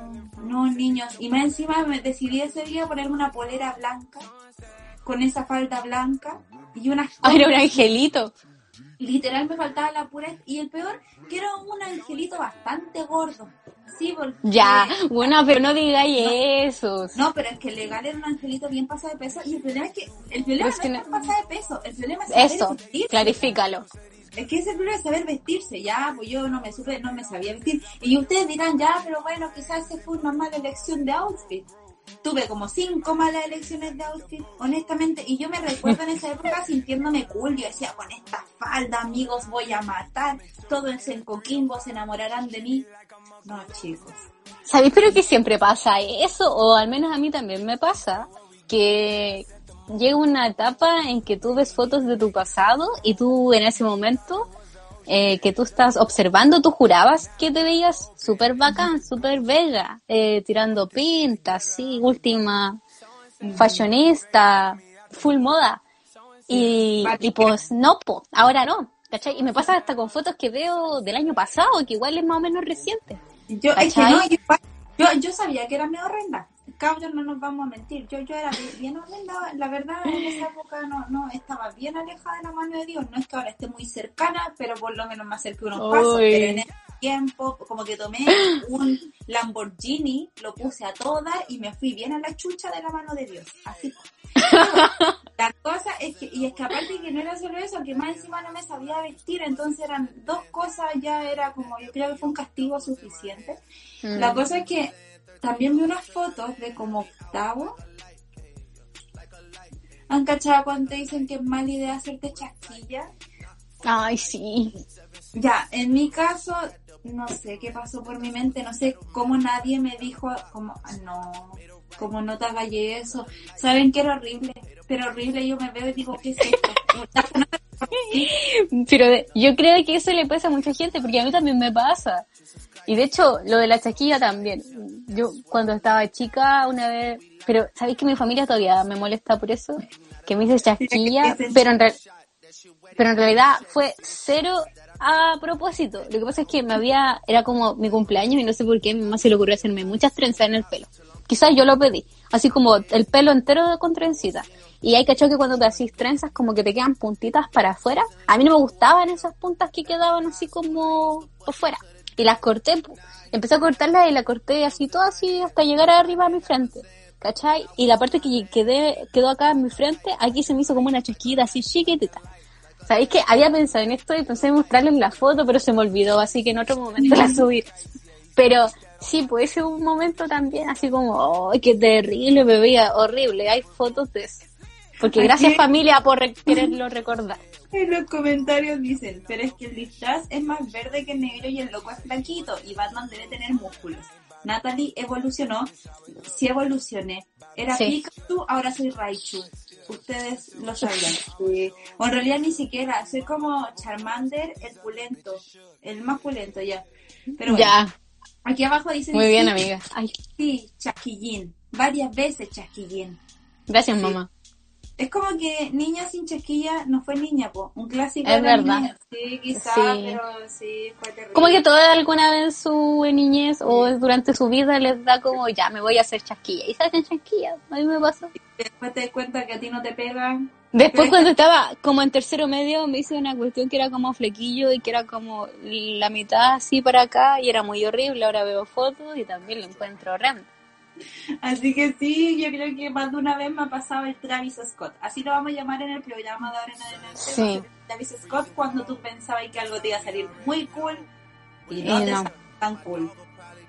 no niños. Y más encima me decidí ese día ponerme una polera blanca, con esa falda blanca y unas
Ay, era un angelito.
Literal me faltaba la pura y el peor que era un angelito bastante gordo sí porque
Ya, bueno, pero no digáis eso.
no pero es que legal era un angelito bien pasado de peso y el problema es que el problema
que
no es
no-
pasado de peso el problema es saber
Eso,
vestirse.
clarifícalo.
es que ese problema es saber vestirse ya pues yo no me supe no me sabía vestir y ustedes dirán ya pero bueno quizás esa fue una mala elección de outfit Tuve como cinco malas elecciones de outfit, honestamente, y yo me recuerdo en esa época sintiéndome cool. Yo decía, con esta falda, amigos, voy a matar. Todos en Coquimbo se enamorarán de mí. No, chicos.
¿Sabéis pero que siempre pasa eso? O al menos a mí también me pasa. Que llega una etapa en que tú ves fotos de tu pasado y tú en ese momento eh, que tú estás observando, tú jurabas que te veías súper bacán, súper bella, eh, tirando pintas, sí, última, fashionista, full moda. Y, y pues no, po, ahora no, ¿cachai? Y me pasa hasta con fotos que veo del año pasado, que igual es más o menos reciente.
Yo, es que no, yo, yo, yo sabía que era medio horrenda. Cabros, no nos vamos a mentir. Yo, yo era bien, horrenda. La verdad, en esa época no, no estaba bien alejada de la mano de Dios. No es que ahora esté muy cercana, pero por lo menos me acerqué unos pasos. Pero en ese tiempo, como que tomé un Lamborghini, lo puse a toda y me fui bien a la chucha de la mano de Dios. Así. La cosa es que, y es que aparte que no era solo eso, que más encima no me sabía vestir, entonces eran dos cosas, ya era como, yo creo que fue un castigo suficiente.
Mm.
La cosa es que también vi unas fotos de como octavo. ¿Han cachado cuando te dicen que es mala idea hacerte chasquilla?
Ay, sí.
Ya, en mi caso, no sé qué pasó por mi mente, no sé cómo nadie me dijo, como, "Ah, no, como no te hagas eso. Saben que era horrible, pero horrible, yo me veo y digo, ¿qué es esto?
Pero de- yo creo que eso le pasa a mucha gente, porque a mí también me pasa. Y de hecho, lo de la chasquilla también. Yo cuando estaba chica una vez, pero ¿sabéis que mi familia todavía me molesta por eso? Que me dice chasquilla, pero en, real- pero en realidad fue cero a propósito. Lo que pasa es que me había, era como mi cumpleaños y no sé por qué mi mamá se le ocurrió hacerme muchas trenzas en el pelo. Quizás yo lo pedí, así como el pelo entero con trencitas. Y hay cachado que cuando te hacís trenzas como que te quedan puntitas para afuera. A mí no me gustaban esas puntas que quedaban así como por fuera. Y las corté, empecé a cortarlas y la corté así todo así hasta llegar arriba a mi frente. ¿Cachai? Y la parte que quedé, quedó acá en mi frente, aquí se me hizo como una chasquita así chiquitita. ¿Sabéis que había pensado en esto y pensé en mostrarles la foto, pero se me olvidó, así que en otro momento la subí. Pero sí, pues ese un momento también así como, ¡ay, qué terrible! Me veía horrible. Hay fotos de eso. Porque gracias familia por re- quererlo recordar.
En los comentarios dicen, pero es que el disfraz es más verde que negro y el loco es flaquito y Batman debe tener músculos. Natalie evolucionó. Sí evolucioné. Era
Sí.
Pikachu, ahora soy Raichu. Ustedes lo sabían. Sí. O en realidad ni siquiera. Soy como Charmander, el pulento. El más pulento ya. Pero bueno,
Ya,
aquí abajo dice...
muy bien,
sí,
amiga. Ay,
Sí, chasquillín. Varias veces chasquillín.
gracias, mamá.
Es como que niña sin chasquilla no fue niña, po. Un clásico
Es
de
verdad.
niña. Sí, quizás,
Sí.
pero sí, fue terrible.
Como que toda alguna vez en su niñez o durante su vida les da como, ya, me voy a hacer chasquilla. Y se hacen chasquillas. A mí me pasó.
Después te das cuenta que a ti no te pegan.
Después cuando estaba como en tercero medio me hice una cuestión que era como flequillo y que era como la mitad así para acá y era muy horrible. Ahora veo fotos y también lo encuentro horrendo.
Así que sí, yo creo que más de una vez me ha pasado el Travis Scott. Así lo vamos a llamar en el programa de ahora en adelante.
Sí.
Travis Scott cuando tú pensabas que algo te iba a salir muy cool y no
Y
te
no.
tan cool.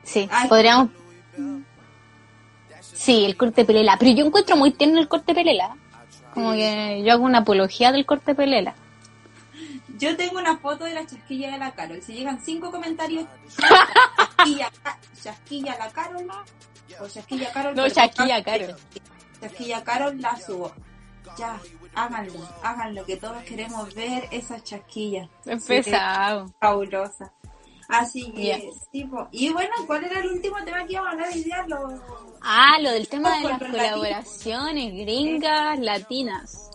Sí,
Ay.
podríamos... Sí, el corte pelela. Pero yo encuentro muy tierno el corte pelela. Como que yo hago una apología del corte pelela.
Yo tengo una foto de la chasquilla de la Carol. Si llegan cinco comentarios, chasquilla, chasquilla la Carol Carol.
No,
con-
Carol.
Chasquilla Carol la subo. Ya, háganlo, háganlo, que todos queremos ver esa chasquilla.
Es
Sí,
pesado.
fabulosa. Así que, tipo. Y bueno, ¿cuál era el último tema que íbamos a hablar hoy día? Lo...
Ah, lo del tema de las colaboraciones gringas latinas.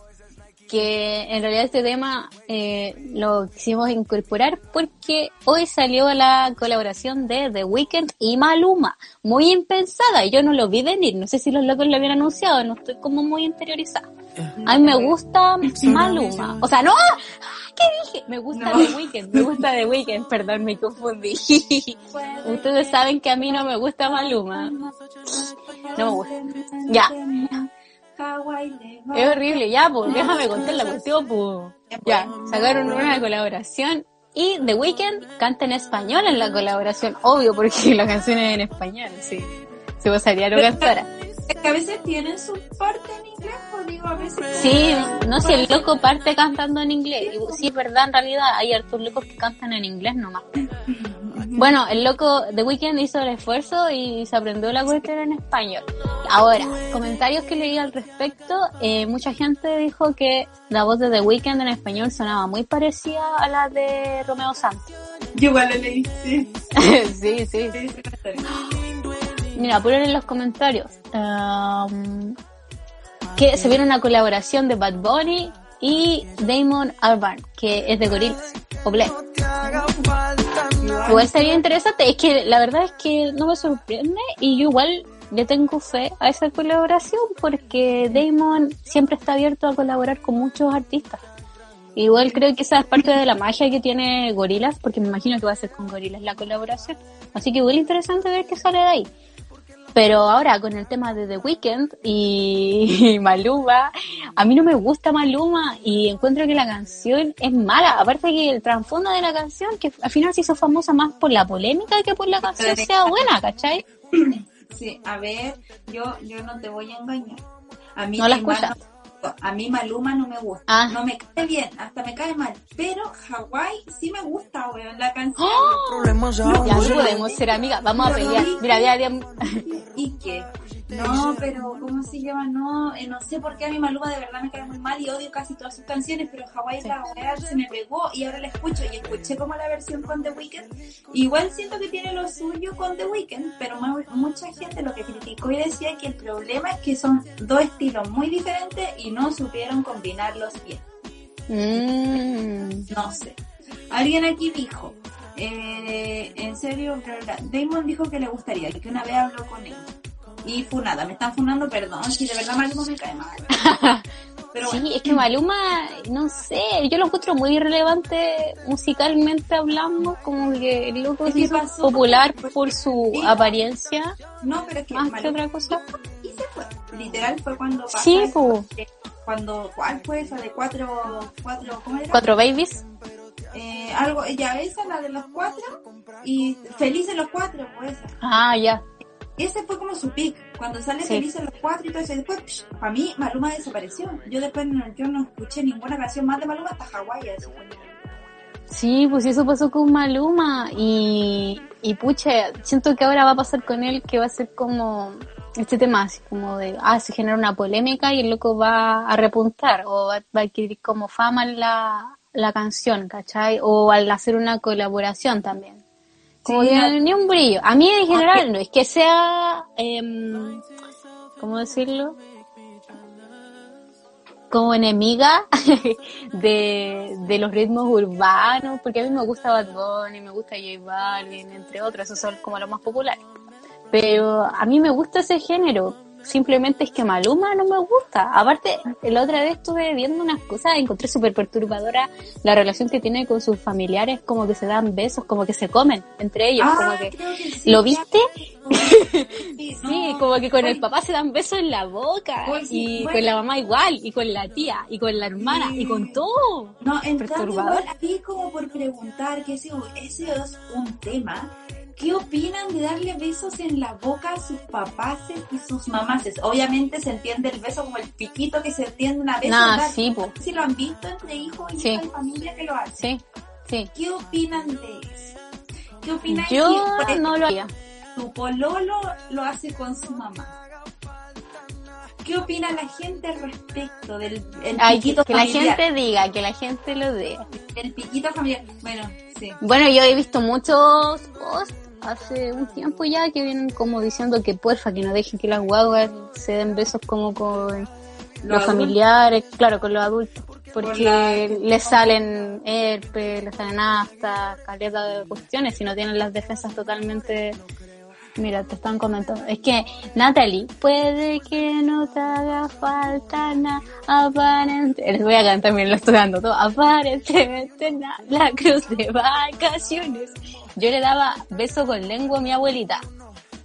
Que en realidad este tema eh, lo quisimos incorporar porque hoy salió la colaboración de The Weeknd y Maluma. Muy impensada, y yo no lo vi venir. No sé si los locos lo habían anunciado, no estoy como muy interiorizada. A mí me gusta Maluma. O sea, no, ¿qué dije? Me gusta
No.
The Weeknd, me gusta The Weeknd, perdón, me confundí. Ustedes saben que a mí no me gusta Maluma. No me gusta. Ya. Es horrible, ya, pues, déjame contar la cuestión, pues. Ya, sacaron una colaboración y The Weeknd canta en español en la colaboración, obvio, porque la canción es en español, sí. Se pasaría lo cantara.
Es que a veces tienen su parte en inglés, pues digo, a veces.
Sí, no sé, el loco parte cantando en inglés. Y sí, es verdad, en realidad hay hartos locos que cantan en inglés nomás. Bueno, el loco The Weeknd hizo el esfuerzo y se aprendió la cuestión en español. Ahora, comentarios que leí al respecto, eh, mucha gente dijo que la voz de The Weeknd en español sonaba muy parecida a la de Romeo Santos.
Yo igual lo leí, sí.
sí, sí.
Sí, sí, sí.
Mira, ponen en los comentarios um, que se viene una colaboración de Bad Bunny y Damon Albarn, que es de Gorillaz, o Black. Igual sería interesante, es que la verdad es que no me sorprende y yo igual le tengo fe a esa colaboración porque Damon siempre está abierto a colaborar con muchos artistas. Igual creo que esa es parte de la magia que tiene Gorillaz, porque me imagino que va a ser con Gorillaz la colaboración. Así que igual interesante ver qué sale de ahí. Pero ahora con el tema de The Weeknd y, Maluma, a mí no me gusta Maluma y encuentro que la canción es mala. Aparte que el trasfondo de la canción, que al final se hizo famosa más por la polémica que por la canción sea buena, ¿cachai?
Sí, a ver, yo, yo no te voy a engañar. A mí,
No la
Maluma- a mí Maluma no me gusta.
Ah.
No me cae bien, hasta me cae mal. Pero Hawái sí me gusta, weón, la canción.
¡Oh! Ya no podemos ser amigas, vamos a pelear. Mira, mira, mira.
¿Y qué? No, pero ¿cómo se llama? No, eh, no sé por qué a mi Maluma de verdad me cae muy mal y odio casi todas sus canciones, pero Hawaii la weá se me pegó y ahora la escucho y escuché como la versión con The Weeknd. Igual siento que tiene lo suyo con The Weeknd, pero mu- mucha gente lo que criticó y decía que el problema es que son dos estilos muy diferentes y no supieron combinarlos bien.
Mm.
No sé. Alguien aquí dijo, eh, en serio, ¿verdad? Damon dijo que le gustaría, que una vez habló con él. Y funada, me están funando, perdón, si de verdad Maluma me cae mal. Pero bueno,
Sí, es que Maluma, no sé, yo lo encuentro muy irrelevante musicalmente hablando, como que el loco
Es que pasó
popular
porque-
por su
Sí.
apariencia,
no, pero es que
más que
Maluma
otra cosa.
y se fue. Literal fue cuando pasó.
Sí,
eso Cuando, ¿cuál fue esa de cuatro, cuatro, ¿cómo era?
Cuatro babies.
Eh, algo, ella esa, la de los cuatro, y Felices los cuatro, pues.
Ah, ya.
Ese fue como su pick, cuando sale
Sí.
Felices los cuatro y todo eso. y Después, para mí, Maluma desapareció. Yo después no, yo no escuché ninguna canción más de Maluma hasta Hawái.
Sí, pues eso pasó con Maluma y, y pucha, siento que ahora va a pasar con él que va a ser como este tema así como de, ah, se genera una polémica y el loco va a repuntar o va, va a adquirir como fama en la, la canción, ¿cachai? O al hacer una colaboración también. Como
Sí,
que ni un brillo. A mí en general no es que sea, em, ¿cómo decirlo? Como enemiga de, de los ritmos urbanos, porque a mí me gusta Bad Bunny, me gusta J Balvin, entre otros, esos son como los más populares. Pero a mí me gusta ese género, simplemente es que Maluma no me gusta. Aparte, la otra vez estuve viendo unas cosas, encontré súper perturbadora la relación que tiene con sus familiares, como que se dan besos, como que se comen entre ellos, como
Ah,
que...
creo que sí,
¿Lo viste?
Sí,
Sí,
no.
como que con el papá se dan besos en la boca,
sí,
y
bueno.
con la mamá igual, y con la tía, y con la hermana, y con todo.
No, en
Perturbador.
igual, ahí como por preguntar, que ese, ese es un tema, ¿qué opinan de darle besos en la boca a sus papás y sus mamases? Obviamente se entiende el beso como el piquito que se entiende una vez.
Nah, sí.
Si lo han visto entre hijos y
Sí.
de familia que lo hacen.
Sí, sí.
¿Qué opinan de eso? ¿Qué opinan
Yo
ejemplo,
no lo haría.
tu pololo lo hace con su mamá? ¿Qué opina la gente al respecto del el
Ay, que,
piquito
que la
familiar?
gente diga, que la gente lo diga.
El piquito familiar. Bueno, sí.
Bueno, yo he visto muchos posts hace un tiempo ya que vienen como diciendo que porfa, que no dejen que las guaguas se den besos como con los, familiares, claro, con los adultos. Porque les salen herpes, les salen aftas, caleta de cuestiones, si no tienen las defensas totalmente... Mira, te están comentando. Es que, Natalie, puede que no te haga falta nada, aparente. Les voy a cantar, miren, lo estoy dando todo. Aparentemente nada, la cruz de vacaciones. Yo le daba beso con lengua a mi abuelita.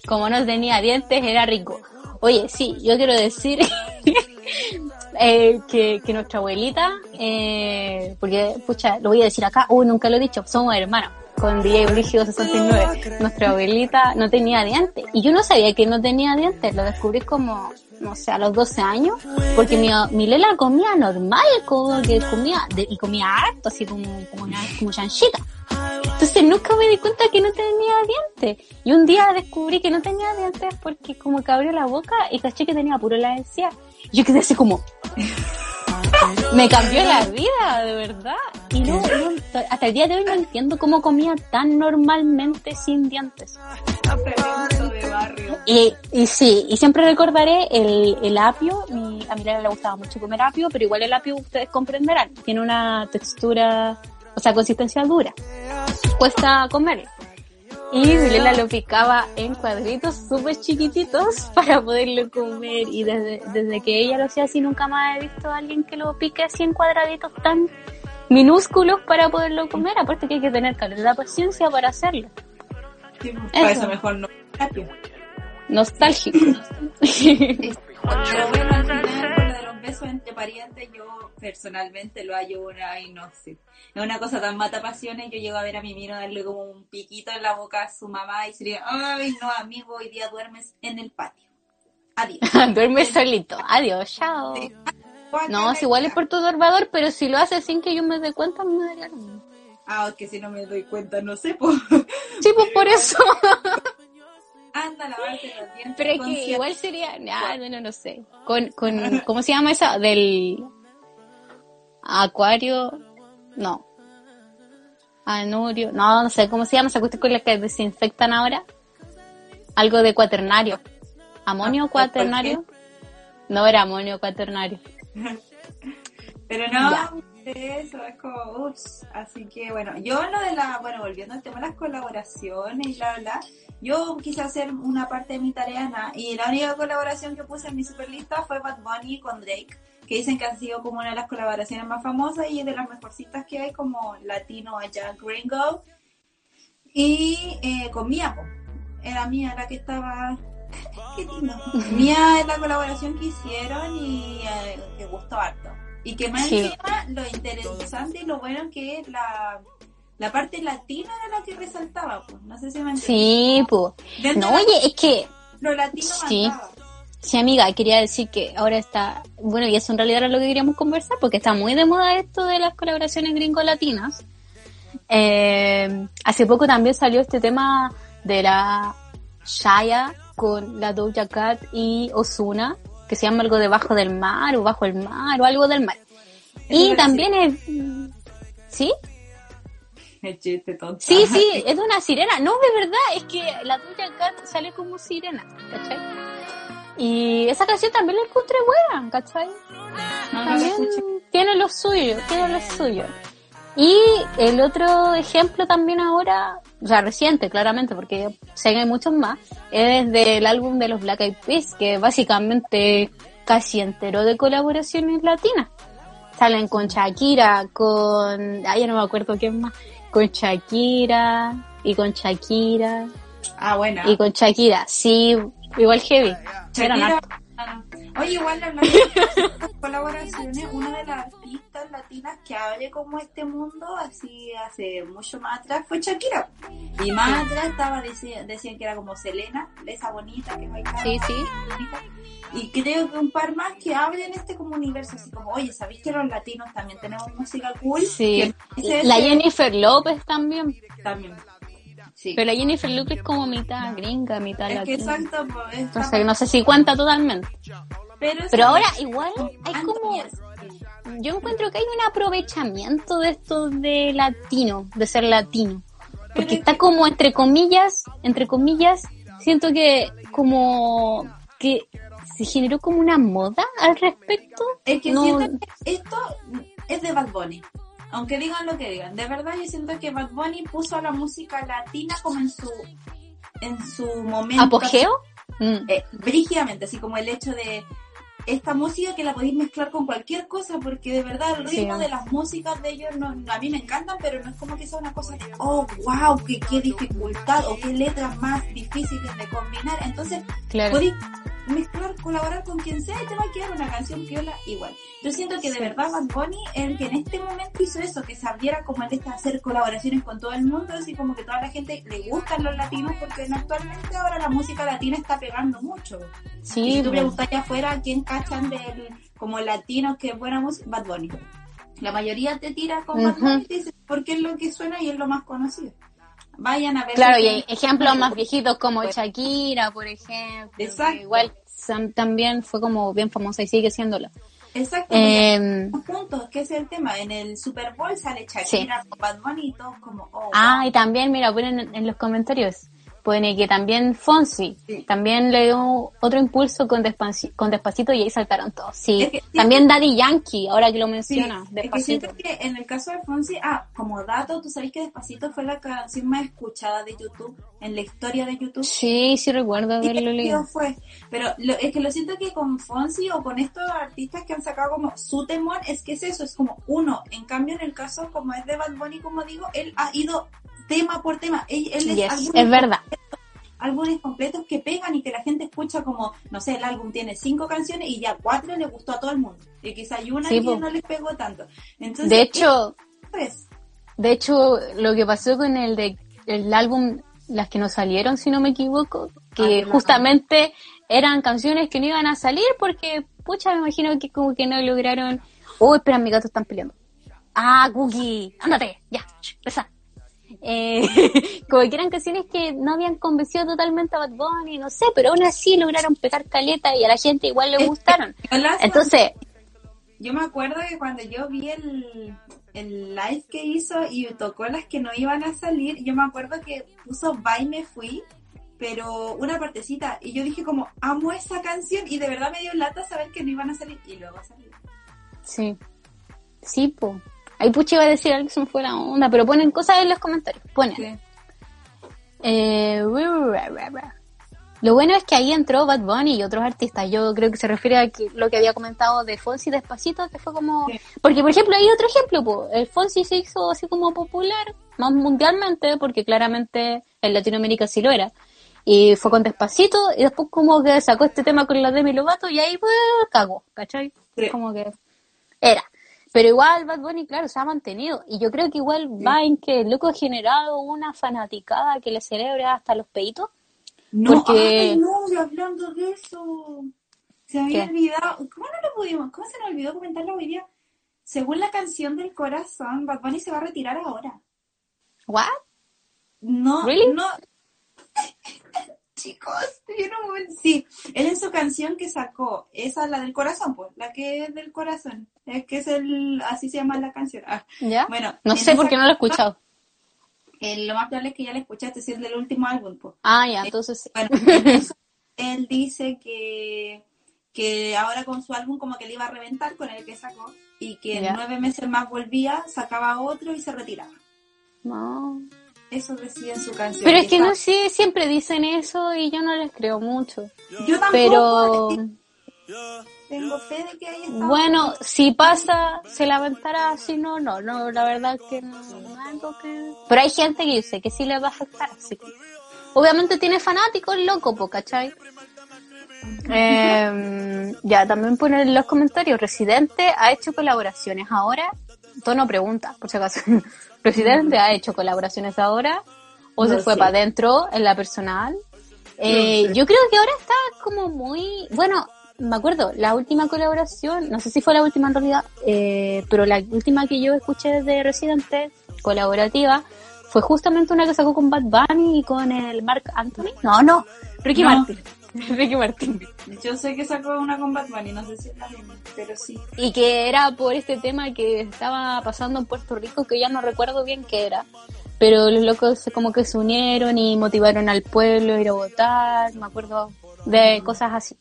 Como no tenía dientes, era rico. Oye, sí, yo quiero decir eh, que, que nuestra abuelita, eh, porque, pucha, lo voy a decir acá, uy, nunca lo he dicho, somos hermanos, con DJ Brígido 69. Nuestra abuelita no tenía dientes, y yo no sabía que no tenía dientes, lo descubrí como, no sé, a los 12 años, porque mi, mi Lela comía normal, como que comía, de- y comía harto, así como, como, una, como chanchita. Entonces nunca me di cuenta que no tenía dientes. Y un día descubrí que no tenía dientes porque como que abrió la boca y caché que tenía puro la encía. Yo quedé así como... me cambió la vida, de verdad. Y no, no, hasta el día de hoy no entiendo cómo comía tan normalmente sin dientes.
Tremendo de barrio.
Y, y sí, y siempre recordaré el, el apio. Mi, a mi le gustaba mucho comer apio, pero igual el apio ustedes comprenderán. Tiene una textura, o sea, consistencia dura. Cuesta comerlo. Y mi Lela lo picaba en cuadritos súper chiquititos para poderlo comer. Y desde, desde que ella lo hacía así, nunca más he visto a alguien que lo pique así en cuadraditos tan minúsculos para poderlo comer. Aparte que hay que tener calidad de paciencia para hacerlo.
Sí, Para
Eso.
eso mejor no.
Nostálgico.
besos entre parientes, yo personalmente lo hallo una, y no sé. Es una cosa tan mata pasiones. Yo llego a ver a mi mino darle como un piquito en la boca a su mamá y sería, ay, no, amigo, hoy día duermes en el patio. Adiós.
Duerme solito. Adiós, chao. No, es igual es perturbador, pero si lo hace sin que yo me dé cuenta, me daría lo mismo.
Ah, es que si no me doy cuenta, no sé, pues.
Sí, pues por eso.
Anda a lavarte los dientes.
Pero es
con
que
cierto-
igual sería, ah, no, no, sé. Con, con, ¿cómo se llama esa? Del acuario, no. Anurio, no, no sé, ¿cómo se llama esa cuestión con la que desinfectan ahora? Algo de cuaternario. ¿Amonio
Ah,
cuaternario? No era amonio cuaternario.
Pero no,
Ya.
eso es como, ups. Así que bueno, yo lo de la, bueno, volviendo al tema de las colaboraciones y bla, bla, yo quise hacer una parte de mi tarea y la única colaboración que puse en mi superlista fue Bad Bunny con Drake, que dicen que ha sido como una de las colaboraciones más famosas y de las mejorcitas que hay como latino allá gringo. Y eh, con po. era Mía la que estaba... Qué lindo. Mía es la colaboración que hicieron y eh, que gustó harto. Y que más
Sí.
encima lo interesante y lo bueno que la, la parte latina era la que resaltaba, pues. No sé si me entiendes.
Sí, pues. No, oye, es que
lo latino
Sí.
mandaba.
Sí, amiga, quería decir que ahora está, bueno, y eso en realidad era lo que queríamos conversar, porque está muy de moda esto de las colaboraciones gringo-latinas. Eh, hace poco también salió este tema de la Shaya con la Doja Cat y Ozuna, que se llama algo debajo del mar o bajo el mar o algo del mar. Y también es... ¿Sí? Sí, sí, es de una sirena. No, de verdad, es que la Doja Cat sale como sirena, ¿cachai? Y esa canción también la encontré buena, ¿cachai?
No,
También tiene lo suyo, tiene lo suyo. Y el otro ejemplo también ahora, o sea, reciente, claramente, porque sé que hay muchos más, es del álbum de los Black Eyed Peas, que básicamente casi entero de colaboraciones latinas. Salen con Shakira, con, ay, ya no me acuerdo quién más, con Shakira, y con Shakira,
Ah, bueno.
y con Shakira, sí, igual heavy.
Shakira, Oye, igual hablando de colaboraciones, una de las artistas latinas que hable como este mundo, así hace mucho más atrás, fue Shakira. Y más atrás estaba, decían que era como Selena, esa bonita que bailaba.
Sí, sí.
bonita. Y creo que un par más que hablen este como universo, así como, oye, ¿sabéis que los latinos también tenemos música cool?
Sí. La Jennifer López también.
También. Sí.
Pero la Jennifer López es como mitad gringa, mitad
es que
latina.
exacto, pues,
Entonces no sé si cuenta totalmente.
pero,
Pero ahora igual hay como... Yo encuentro que hay un aprovechamiento de esto de latino, de ser latino. Porque está como entre comillas, entre comillas, siento que como que se generó como una moda al respecto.
Es que
No-
siento que esto es de Bad Bunny. Aunque digan lo que digan. De verdad yo siento que Bad Bunny puso a la música latina como en su en su momento.
¿Apogeo? Mm.
Eh, brígidamente, así como el hecho de esta música que la podéis mezclar con cualquier cosa, porque de verdad el
Sí.
ritmo de las músicas de ellos no, a mí me encantan, pero no es como que sea una cosa de, oh, wow, qué, qué dificultad o qué letras más difíciles de combinar. Entonces,
Claro.
podéis mezclar, colaborar con quien sea y te va a quedar una canción piola igual. Yo siento que de verdad Bad Bunny el que en este momento hizo eso, que se abriera como el de hacer colaboraciones con todo el mundo, así como que toda la gente le gustan los latinos, porque actualmente ahora la música latina está pegando mucho. y
Sí,
si tú
pues.
preguntas allá afuera quién cachan del, como latinos que es buena música, Bad Bunny. La mayoría te tira con Bad. Bunny y te dice porque es lo que suena y es lo más conocido. Vayan a ver.
Claro, y hay ejemplos más viejitos como Shakira, por ejemplo.
Exacto.
Igual sam- también fue como bien famosa y sigue siéndolo.
Exacto.
Eh,
puntos, que es el tema. En el Super Bowl sale Shakira con Bad Bunny y todos como, oh,
ah, y también, mira, ponen en, en los comentarios, pone que también Fonsi,
Sí.
también le dio otro impulso con, Despaci- con Despacito y ahí saltaron todos. Sí,
Es que-
también Daddy Yankee, ahora que lo
Sí,
menciona,
es que
Despacito.
siento que en el caso de Fonsi, ah, como dato, tú sabes que Despacito fue la canción más escuchada de YouTube, en la historia de YouTube.
Sí, sí recuerdo
¿Y qué
haberlo leído.
fue? Pero lo- es que lo siento que con Fonsi o con estos artistas que han sacado como su temor, es que es eso, es como uno. En cambio, en el caso como es de Bad Bunny, como digo, él ha ido tema por tema. Él, él es
Yes,
álbumes
es verdad.
álbumes completos que pegan y que la gente escucha como, no sé, el álbum tiene cinco canciones y ya cuatro le gustó a todo el mundo. Y quizá hay una
Sí,
que
po.
no les pegó tanto. Entonces,
De hecho,
eso es.
De hecho, lo que pasó con el de el álbum Las que no salieron, si no me equivoco,
Ah,
que
la
justamente eran canciones que no iban a salir porque, pucha, me imagino que como que no lograron. Oh, espera, mis gatos están peleando. Ah, Cookie, ándate, ya, reza. Eh, como que eran canciones que no habían convencido totalmente a Bad Bunny, no sé, pero aún así lograron pegar caleta y a la gente igual le gustaron. Entonces,
Yo me acuerdo que cuando yo vi el, el live que hizo y tocó las que no iban a salir, yo me acuerdo que puso Bye Me Fui, pero una partecita, y yo dije como, amo esa canción, y de verdad me dio lata saber que no iban a salir, y luego salió.
Sí. Sí, po. Ahí pucha iba a decir algo que se me fue la onda, pero ponen cosas en los comentarios. Ponen.
Sí.
Eh, lo bueno es que ahí entró Bad Bunny y otros artistas. Yo creo que se refiere a que- lo que había comentado de Fonsi despacito, que fue como...
Sí.
Porque, por ejemplo, hay otro ejemplo, po. el Fonsi se hizo así como popular, más mundialmente, porque claramente en Latinoamérica sí lo era. Y fue con despacito, y después como que sacó este tema con la Demi Lovato, y ahí pues cagó, ¿cachai?
Sí.
Como que era. Pero igual Bad Bunny, claro, se ha mantenido. Y yo creo que igual va en que el loco ha generado una fanaticada que le celebra hasta los peitos.
No,
Porque-
ay, no, y hablando de eso, se había
¿Qué?
olvidado, ¿cómo no lo pudimos, cómo se nos olvidó comentarlo hoy día? Según la canción del corazón, Bad Bunny se va a retirar ahora.
¿What?
No,
Really?
no. Chicos, yo no me- sí, él en su canción que sacó, esa la del corazón, pues, la que es del corazón, es que es el, así se llama la canción. Ah,
¿Ya?
bueno,
No sé
esa
porque no lo he escuchado.
eh, lo más probable es que ya la escuchaste, si es del último álbum, pues.
Ah, ya, entonces sí.
Bueno, él dice que, que ahora con su álbum como que le iba a reventar con el que sacó y que en nueve meses más volvía, sacaba otro y se retiraba.
No.
Eso decía su canción.
Pero es que
está-
no sé, siempre dicen eso y yo no les creo mucho.
Yo tampoco
Pero
tengo fe de que ahí está.
bueno, si pasa, se lamentará, si no, no, no, la verdad que no, algo que... Pero hay gente que dice que sí le va a afectar, así que... Obviamente tiene fanáticos loco, po, ¿cachai? Eh, ya, también ponen en los comentarios, Residente ha hecho colaboraciones ahora, tono pregunta, por si acaso. Residente ha hecho colaboraciones ahora, o se fue
sé.
para adentro en la personal. Eh,
No sé.
Yo creo que ahora está como muy, bueno, me acuerdo, la última colaboración, no sé si fue la última en realidad, eh, pero la última que yo escuché de Residente, colaborativa, fue justamente una que sacó con Bad Bunny y con el Mark Anthony. No, no, Ricky
No.
Martin. Ricky Martin.
Yo sé que sacó una con Bad Bunny, no sé si es la misma, pero sí.
Y que era por este tema que estaba pasando en Puerto Rico, que ya no recuerdo bien qué era. Pero los locos como que se unieron y motivaron al pueblo a ir a votar, me acuerdo de cosas así.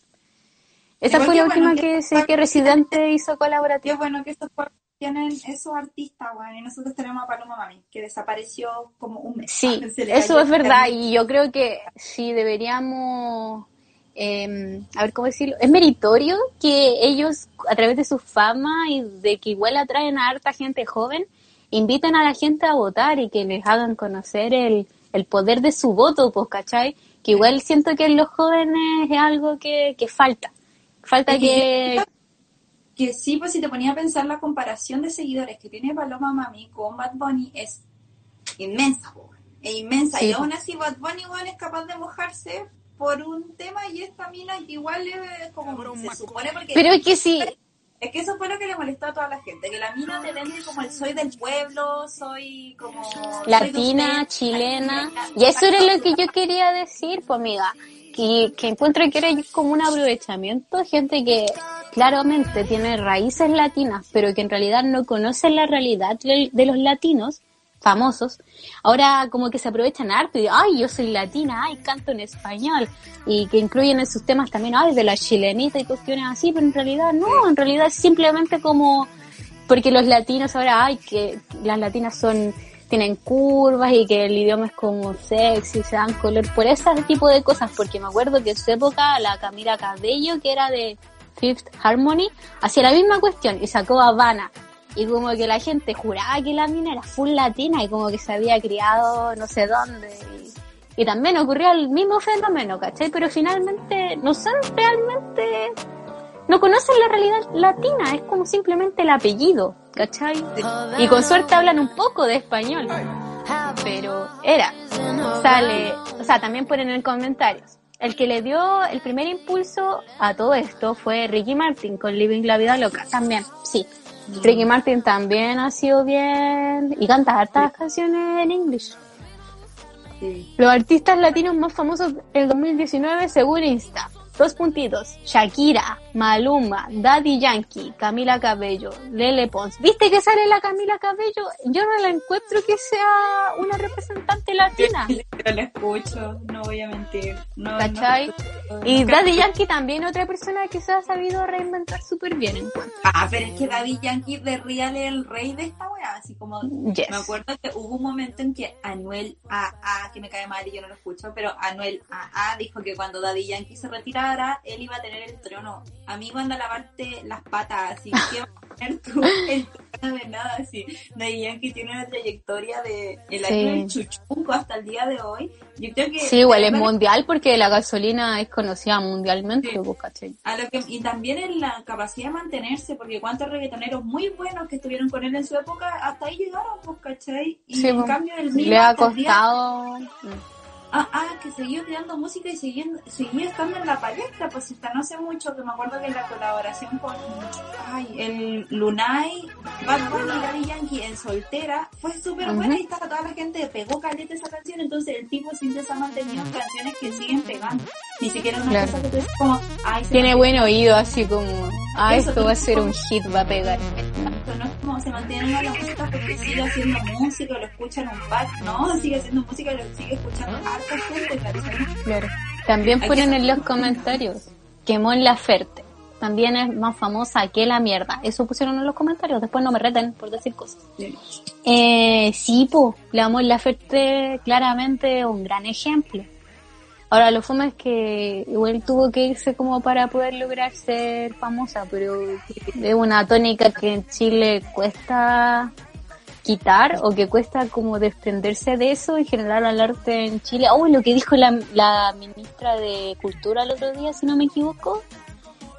Esa fue la
bueno
última
que-
que sé que Residente hizo
Qué
colaborativa.
bueno que estos cuatro tienen esos artistas, bueno, y nosotros tenemos a Paloma Mami, que desapareció como un mes.
Sí, eso es verdad y yo creo que sí deberíamos, eh, a ver cómo decirlo, es meritorio que ellos a través de su fama y de que igual atraen a harta gente joven, inviten a la gente a votar y que les hagan conocer el, el poder de su voto, pues, ¿cachai? Que igual siento que en los jóvenes es algo que, que falta. Falta
que
que...
sí, pues si te ponía a pensar la comparación de seguidores que tiene Paloma Mami con Bad Bunny es inmensa, es inmensa.
Sí,
y aún así Bad Bunny igual es capaz de mojarse por un tema y esta mina que igual es como se supone porque
Pero es que sí,
es que eso fue lo que le molestó a toda la gente, que la mina te vende como el soy del pueblo, soy como
latina,
usted,
chilena. Y eso era lo que yo quería decir, pues amiga, que, que encuentro que era como un aprovechamiento, gente que claramente tiene raíces latinas, pero que en realidad no conoce la realidad de los latinos famosos, ahora como que se aprovechan harto y ay, yo soy latina, ay, canto en español, y que incluyen en sus temas también, ay, de la chilenita y cuestiones así, pero en realidad no, en realidad es simplemente como porque los latinos ahora, ay, que las latinas son, tienen curvas y que el idioma es como sexy, se dan color, por ese tipo de cosas, porque me acuerdo que en su época la Camila Cabello, que era de Fifth Harmony, hacía la misma cuestión y sacó Habana. Y como que la gente juraba que la mina era full latina y como que se había criado no sé dónde. Y, también ocurría el mismo fenómeno, ¿cachai? Pero finalmente no son realmente no conocen la realidad latina, es como simplemente el apellido, ¿cachai? Y con suerte hablan un poco de español, pero era, sale, o sea, también ponen en comentarios. El que le dio el primer impulso a todo esto fue Ricky Martin con Living la Vida Loca, también, sí. Ricky Martin también ha sido bien y canta hartas canciones en inglés.
Sí.
Los artistas latinos más famosos del 2019 según Insta. Dos puntitos. Shakira, Maluma, Daddy Yankee, Camila Cabello, Lele Pons. ¿Viste que sale la Camila Cabello? Yo no la encuentro que sea una representante latina.
Yo la escucho, no voy a mentir. No,
¿Cachai?
no-
Y Daddy Yankee también otra persona que se ha sabido reinventar súper bien en cuanto.
Ah, pero es que Daddy Yankee de Real es el rey de esta weá, así como
Yes.
me acuerdo que hubo un momento en que Anuel AA, que me cae mal y yo no lo escucho, pero Anuel AA dijo que cuando Daddy Yankee se retirara, él iba a tener el trono. Amigo, anda a lavarte las patas, así que vas a tener tú el trono de nada, así. Daddy Yankee tiene una trayectoria de el año del chuchunco hasta el día de hoy. Yo creo que
Sí, igual es
de
mundial porque la gasolina es conocida mundialmente,
Sí.
pues.
A lo que, y también en la capacidad de mantenerse, porque cuántos reggaetoneros muy buenos que estuvieron con él en su época, hasta ahí llegaron, pues, ¿cachai? Y
Sí,
en
pues,
cambio el mismo
Le ha
día-
costado... mm.
Ah, ah, que siguió creando música y siguiendo, seguía estando en la palestra, pues está no hace mucho, que me acuerdo que la colaboración con ay, el Lunay, Bad Bunny y Daddy Yankee en Soltera fue súper buena y estaba toda la gente pegó caleta esa canción, entonces el tipo siempre se ha mantenido canciones que siguen pegando. Ni siquiera una
Claro.
cosa que tú dices como, ay, se
Tiene buen oído, así como, ah, esto va a ser un hit, va a pegar.
Exacto, no es como se mantiene en la música porque sigue haciendo música, lo escuchan un par, no, sigue haciendo música y lo sigue escuchando ¿cachai?
Claro. También ponen en los comentarios que Mon Laferte también es más famosa que la mierda. Eso pusieron en los comentarios. Después no me reten por decir cosas. Eh, sí, po, la Mon Laferte claramente un gran ejemplo. Ahora, lo fome es que igual tuvo que irse como para poder lograr ser famosa, pero es una tónica que en Chile cuesta quitar o que cuesta como desprenderse de eso y generar al arte en Chile. Oh, lo que dijo la, la ministra de Cultura el otro día, si no me equivoco,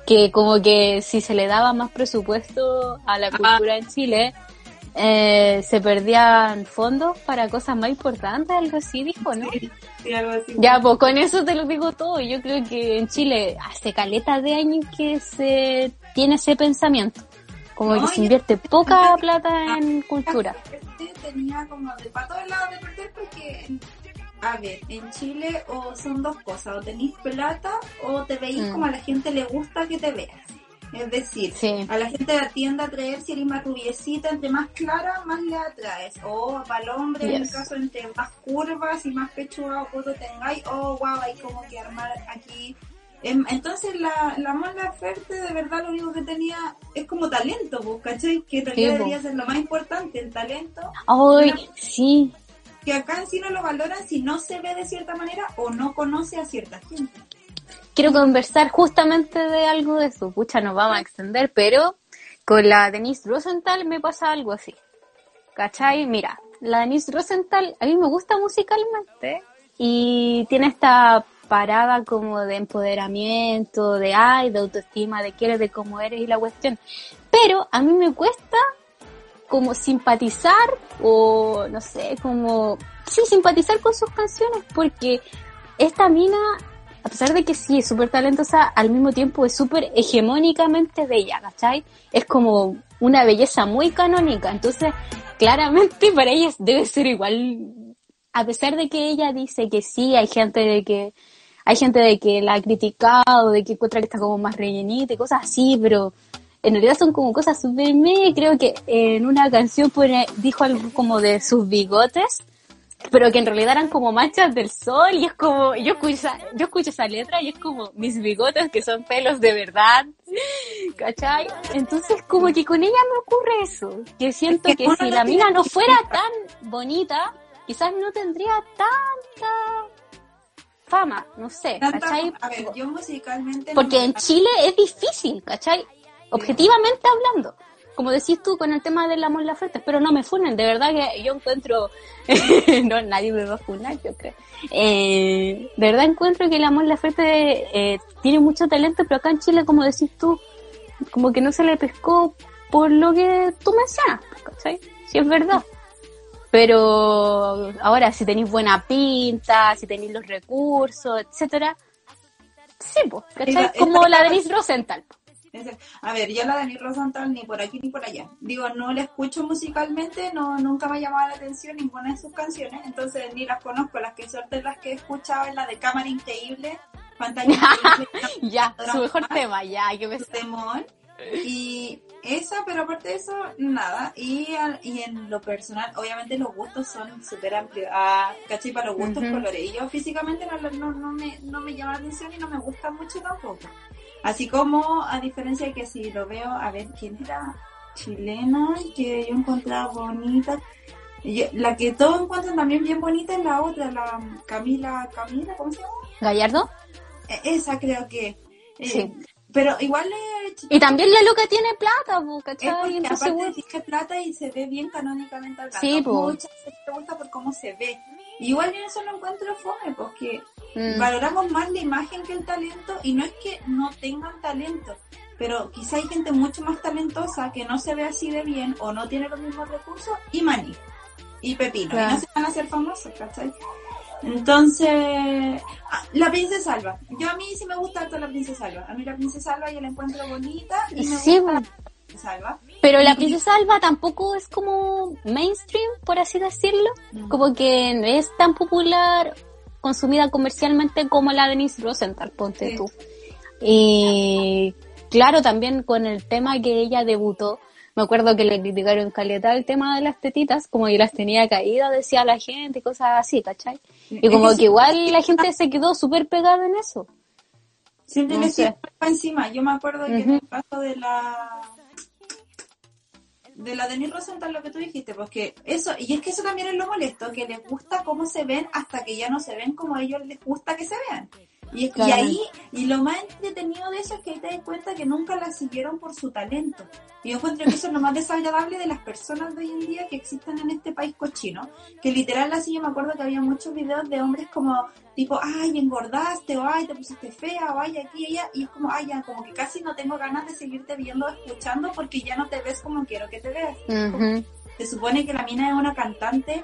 que como que si se le daba más presupuesto a la cultura en Chile, eh, se perdían fondos para cosas más importantes, algo así dijo, ¿no?
Sí, algo así.
Ya, pues con eso te lo digo todo. Yo creo que en Chile hace caleta de años que se tiene ese pensamiento. Como
No,
que se invierte poca plata en cultura.
Este tenía como de para todos lados de perder porque, a ver, en Chile o son dos cosas, o tenéis plata o te veís
Mm.
como a la gente le gusta que te veas. Es decir,
Sí.
a la gente de la tienda atraer si eres más rubiecita, entre más clara, más le atraes. O para el hombre, en el
Yes.
caso, entre más curvas y más pechuga o poto tengáis, o wow, hay como que armar aquí. Em, Entonces la, la Mon Laferte de verdad lo único que tenía es como talento, pues, ¿cachai? Que en realidad
Sí,
debería
po.
ser lo más importante, el talento.
Ay, sí.
Que acá en sí no lo valoran si no se ve de cierta manera o no conoce a cierta gente.
Quiero conversar justamente de algo de eso. Pucha, nos vamos a extender, pero con la Denise Rosenthal me pasa algo así. ¿Cachai? Mira, la Denise Rosenthal a mí me gusta musicalmente y tiene esta parada como de empoderamiento, de ay, de autoestima, de quiere, de cómo eres y la cuestión. Pero a mí me cuesta como simpatizar o no sé, como sí, simpatizar con sus canciones porque esta mina, a pesar de que sí es súper talentosa, al mismo tiempo es súper hegemónicamente bella, ¿cachai? Es como una belleza muy canónica, entonces claramente para ella debe ser igual, a pesar de que ella dice que sí, hay gente de que hay gente de que la ha criticado, de que encuentra que está como más rellenita y cosas así, pero en realidad son como cosas súper me creo que en una canción pone, dijo algo como de sus bigotes, pero que en realidad eran como manchas del sol y es como, yo escucho, esa- yo escucho esa letra y es como mis bigotes que son pelos de verdad, ¿cachai? Entonces como que con ella me ocurre eso, que siento
Es que
que si la mina no fuera tan bonita, quizás no tendría tanta fama, no sé,
Tanta-
¿cachai?
a ver, yo musicalmente... no
Porque
me-
en Chile es difícil, ¿cachai? Objetivamente hablando. Como decís tú con el tema de la Laferte, pero no me funen, de verdad que yo encuentro, no, nadie me va a funar, yo creo. Eh, de verdad encuentro que la Laferte eh, tiene mucho talento, pero acá en Chile, como decís tú, como que no se le pescó por lo que tú mencionas, ¿cachai? Si es verdad. Pero ahora, si tenéis buena pinta, si tenéis los recursos, etcétera, sí, pues, ¿cachai?
Esa-
Como la Denise Rosenthal.
A ver, yo la Dani Rosenthal ni por aquí ni por allá. Digo, no la escucho musicalmente, no nunca me ha llamado la atención ninguna de sus canciones, entonces ni las conozco. Las que suerte las que he escuchado es la de Cámara Increíble, Pantalla Increíble,
Ya, su mejor tema, ya, hay que ver.
Temón. Y esa, pero aparte de eso, nada. Y, al- y en lo personal, obviamente los gustos son súper amplios. Ah, ¿cachai? Para los gustos colores. Y yo físicamente no, no, no, me, no me llama la atención y no me gusta mucho tampoco. Así como, a diferencia de que si lo veo, a ver, ¿quién era? Chilena, que yo encontraba bonita. Yo- la que todos encuentran también bien bonita es la otra, la Camila, Camila, ¿cómo se llama?
Gallardo.
Eh, Esa creo que. eh,
Sí.
Pero igual es
Y también la loca tiene plata, po,
es
¿cachai?
porque
Entonces,
aparte tiene plata y se ve bien canónicamente hablando.
Sí, po.
Mucha gente le gusta por cómo se ve. Igual yo eso lo encuentro fome, porque
mm,
valoramos más la imagen que el talento y no es que no tengan talento, pero quizá hay gente mucho más talentosa que no se ve así de bien o no tiene los mismos recursos y maní y pepino
Claro.
y no se van a hacer famosos, ¿cachai? Entonces, ah, la princesa Alba. Yo a mí sí me gusta harto la princesa Alba. A mí la princesa Alba yo la encuentro bonita y me
Sí,
gusta la
bueno.
princesa Alba.
Pero la princesa Alba tampoco es como mainstream, por así decirlo. Como que no es tan popular, consumida comercialmente como la Denise Rosenthal, ponte
Sí.
tú. Y claro, también con el tema que ella debutó, me acuerdo que le criticaron caleta el tema de las tetitas, como que las tenía caídas, decía la gente, y cosas así, ¿cachai? Y como que igual la gente se quedó súper pegada en eso.
Siempre
No
le encima. Yo me acuerdo que en el caso de la de la Denise Rosenthal lo que tú dijiste, pues que eso, y es que eso también es lo molesto, que les gusta cómo se ven hasta que ya no se ven como a ellos les gusta que se vean. Y, y
Claramente.
ahí, y lo más entretenido de eso es que ahí te das cuenta que nunca la siguieron por su talento. Y yo encuentro que eso es lo más desagradable de las personas de hoy en día que existen en este país cochino. Que literal así yo me acuerdo que había muchos videos de hombres como tipo, ay, engordaste, o ay, te pusiste fea, o ay, aquí, ella, y es como, ay, ya, como que casi no tengo ganas de seguirte viendo escuchando porque ya no te ves como quiero que te veas.
Ujú.
Se supone que la mina es una cantante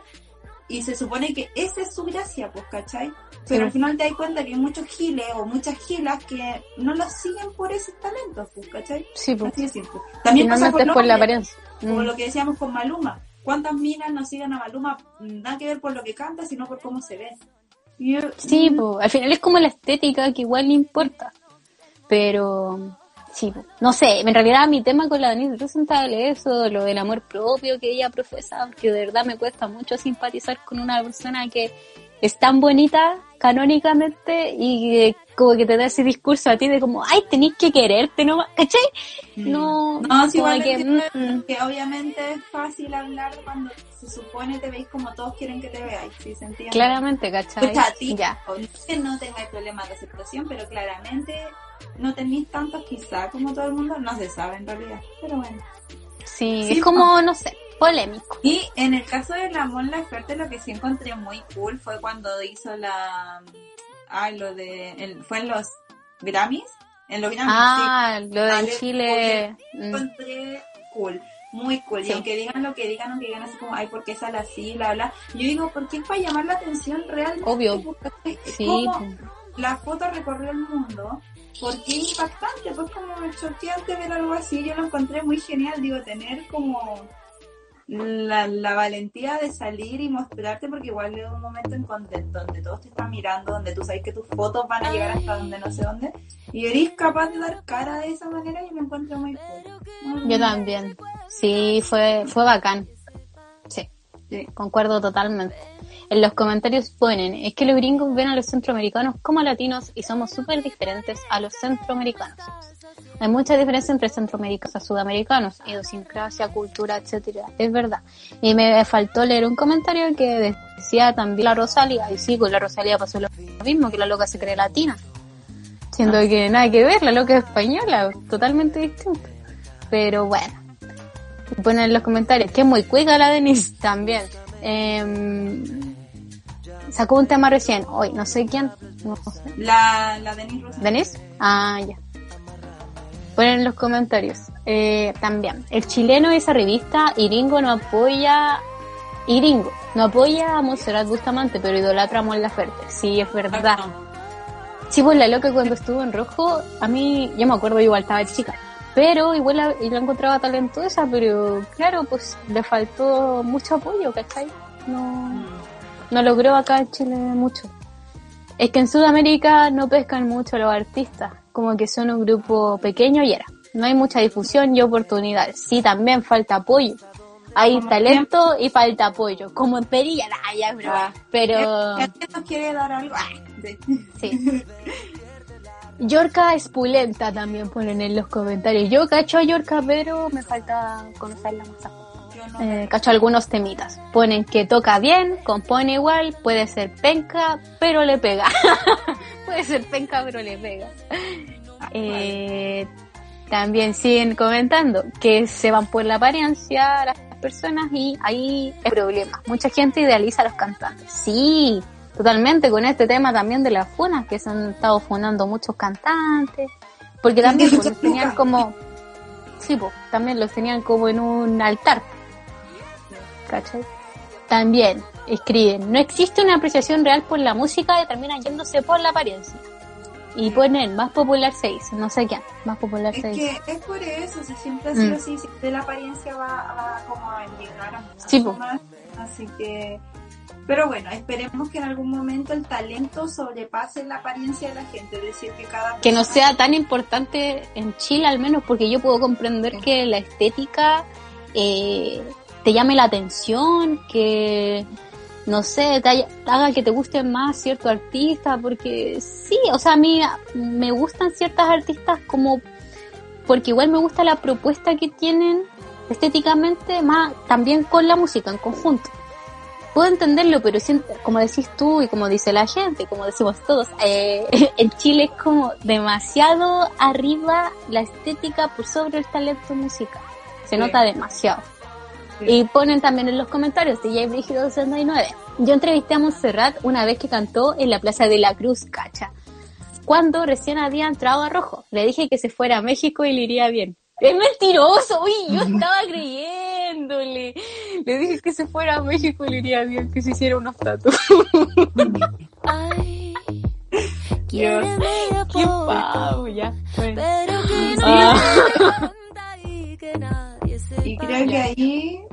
y se supone que esa es su gracia, pues, ¿cachai? Pero
Sí.
al final te das cuenta que hay muchos giles o muchas gilas que no los siguen por ese talento, pues, ¿cachai?
Sí, pues.
Así de simple. También pasa
por la apariencia.
como
Mm.
lo que decíamos con Maluma. ¿Cuántas minas no siguen a Maluma? Nada que ver por lo que canta, sino por cómo se ve. Yo-
Sí, po. al final es como la estética que igual le importa. Pero, sí, no sé, en realidad mi tema con la Denise Rosenthal es eso, lo del amor propio que ella profesa, que de verdad me cuesta mucho simpatizar con una persona que es tan bonita canónicamente y que como que te da ese discurso a ti de como, ay, tenés que quererte, ¿no? ¿Cachai? No,
No, sí,
como
igual
que,
entiendo
mm, mm.
que obviamente es fácil hablar cuando se supone te veis como todos quieren que te veáis, ¿sí se entiende?
claramente, ¿cachai?
A ti,
Ya.
que no tengáis problemas de aceptación, pero claramente no tenéis tantos quizá como todo el mundo, no se sabe en realidad, pero bueno.
Sí,
Sí,
es como, no sé, polémico.
Y en el caso de la Mon Laferte lo que sí encontré muy cool fue cuando hizo la... Ay, lo de... el- fue en los Grammys, en los Grammys,
Ah, lo
Ale,
Chile. mm.
encontré cool, muy cool.
Sí.
Y aunque digan lo que digan, aunque digan así como, ay, ¿por qué sale así? Bla, bla. Yo digo, ¿por qué es para llamar la atención realmente?
Obvio.
Porque
Sí,
la foto recorrió el mundo. Porque es impactante, pues como choqueante ver algo así. Yo lo encontré muy genial, digo, tener como la, la valentía de salir y mostrarte, porque igual es un momento en donde, donde todos te están mirando, donde tú sabes que tus fotos van a llegar hasta donde no sé dónde, y eres capaz de dar cara de esa manera y me encuentro muy cool. Muy
Yo
bien.
también. Sí, fue, fue bacán. Sí,
Sí.
concuerdo totalmente. En los comentarios ponen, es que los gringos ven a los centroamericanos como latinos y somos súper diferentes a los centroamericanos. Hay mucha diferencia entre centroamericanos y sudamericanos, idiosincrasia, cultura, etcétera. Es verdad. Y me faltó leer un comentario que decía también la Rosalía, y sí, con la Rosalía pasó lo mismo, que la loca se cree latina. Siendo que nada que ver, la loca es española, totalmente distinta. Pero bueno. Ponen en los comentarios que es muy cuica la Denise también. Em, sacó un tema recién, hoy, no sé quién. No sé.
La, la Denise Rosa.
¿Denise? Ah, ya. Ponen en los comentarios. Eh, también, el chileno de esa revista, Iringo no apoya. Iringo, no apoya a Monserrat Bustamante, pero idolatra a Mon Laferte. Sí, es verdad. Sí, pues la loca cuando estuvo en rojo, a mí, yo me acuerdo, igual estaba chica. Pero igual la, y la encontraba talentosa, pero claro, pues le faltó mucho apoyo, ¿cachai? No, no logró acá en Chile mucho. Es que en Sudamérica no pescan mucho los artistas, como que son un grupo pequeño y era. No hay mucha difusión y oportunidades. Sí, también falta apoyo. Hay
Como
talento y falta apoyo. Como en Perilla, nah, ya, pero,
Ah.
pero
¿Alguien nos quiere dar algo? Ah, sí.
sí. Yorka Espulenta también ponen en los comentarios. Yo cacho a Yorka, pero me falta conocerla más a
no.
Eh, cacho algunos temitas. Ponen que toca bien, compone igual, puede ser penca, pero le pega. puede ser penca, pero le pega. Eh, también siguen comentando que se van por la apariencia las personas y ahí es problema. Mucha gente idealiza a los cantantes. Sí, totalmente con este tema también de las funas, que se han estado funando muchos cantantes. Porque también pues, los tenían como... Sí, pues, también los tenían como en un altar. ¿Cachai? También escriben, no existe una apreciación real por la música y terminan yéndose por la apariencia. Y ponen más popular 6, no sé qué, más popular
Es
6.
que es por eso, si siempre ha
Mm.
sido así, siempre la apariencia va, va como a a
Sí,
personas, así que... Pero bueno, esperemos que en algún momento el talento sobrepase la apariencia de la gente, es decir, que cada
que no sea tan importante en Chile al menos porque yo puedo comprender que la estética eh, te llame la atención que no sé te haya- haga que te guste más cierto artista porque sí o sea a mí me gustan ciertas artistas como porque igual me gusta la propuesta que tienen estéticamente más también con la música en conjunto puedo entenderlo, pero siento- como decís tú y como dice la gente, como decimos todos, eh, en Chile es como demasiado arriba la estética por sobre el talento musical. Se
Sí.
nota demasiado.
Sí.
Y ponen también en los comentarios, DJ Brígido 69. Yo entrevisté a Montserrat una vez que cantó en la Plaza de la Cruz, cacha. Cuando recién había entrado a Rojo. Le dije que se fuera a México y le iría bien. Es mentiroso, uy, yo estaba creyéndole. Le dije que se fuera a México y le iría bien, que se hiciera unos tatuajes.
Ay, media
Qué pavo, ya. Bueno.
pero que no
Ah.
y que nadie.
Y creo que ahí...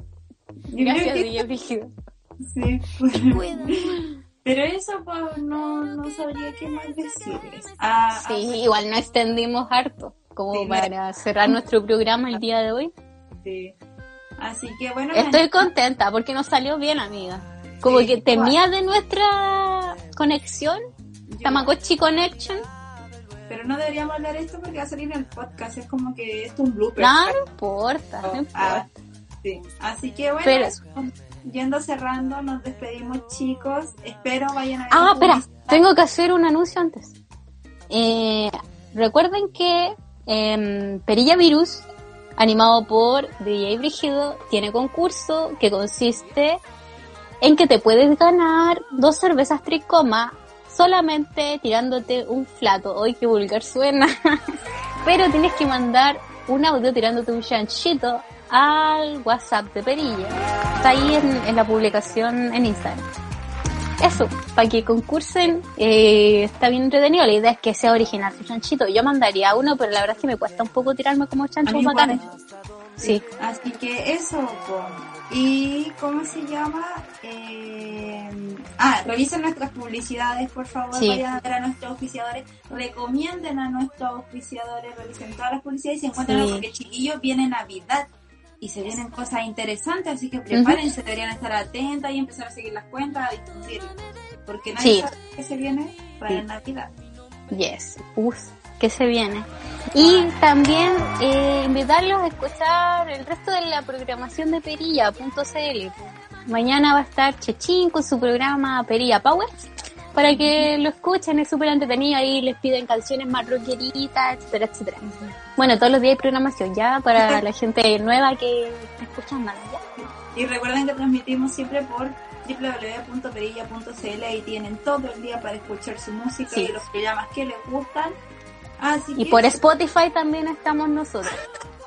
Gracias, Brígido.
sí, pues, pero eso pues no, no sabría qué más decirles. Ah,
Sí, igual no extendimos harto, como
Sí,
para cerrar nuestro programa el día de hoy.
sí. Así que bueno,
Estoy contenta porque nos salió bien, amiga. Como
Sí,
que temía de nuestra conexión,
yo-
Tamagotchi Connection.
pero no deberíamos hablar esto porque va a salir en el podcast, es como que esto es un blooper.
No, no importa, no
Ah,
importa.
sí. Así que bueno,
Pero-
eso. yendo cerrando, nos despedimos chicos. Espero vayan a ver
Ah, espera, tengo que hacer un anuncio antes. Eh, recuerden que em, Perilla Virus, animado por DJ Brigido, tiene concurso que consiste en que te puedes ganar dos cervezas tricoma solamente tirándote un flato. Hoy que vulgar suena. Pero tienes que mandar un audio tirándote un chanchito al WhatsApp de Perilla. Está ahí en, en la publicación en Instagram eso, para que concursen, eh, está bien entretenido. La idea es que sea original su chanchito. Yo mandaría uno, pero la verdad es que me cuesta un poco tirarme como chanchos bacanes. Sí.
Así que eso, y ¿cómo se llama? Eh, ah, revisen nuestras publicidades, por favor,
Sí.
vayan a ver a nuestros auspiciadores, recomienden a nuestros auspiciadores, revisen todas las publicidades y se encuentran
Sí.
porque chiquillos viene Navidad y se vienen cosas interesantes, así que prepárense, deberían estar atentas y empezar a seguir las cuentas, a difundirlas, porque nadie
Sí.
sabe qué se viene para
Sí.
Navidad.
Yes. Uf, que se viene. Y también eh, invitarlos a escuchar el resto de la programación de Perilla.cl. Mañana va a estar Chechín con su programa Perilla Power. Para que lo escuchen, es súper entretenido. Ahí les piden canciones más rockeritas, etcétera, etcétera. Bueno, todos los días hay programación ya para la gente nueva que escuchando. ¿ya?
Y recuerden que transmitimos siempre por www.perilla.cl y tienen todo el día para escuchar su música
Sí.
y los programas que les gustan. Así
Y
que,
por Spotify también estamos nosotros.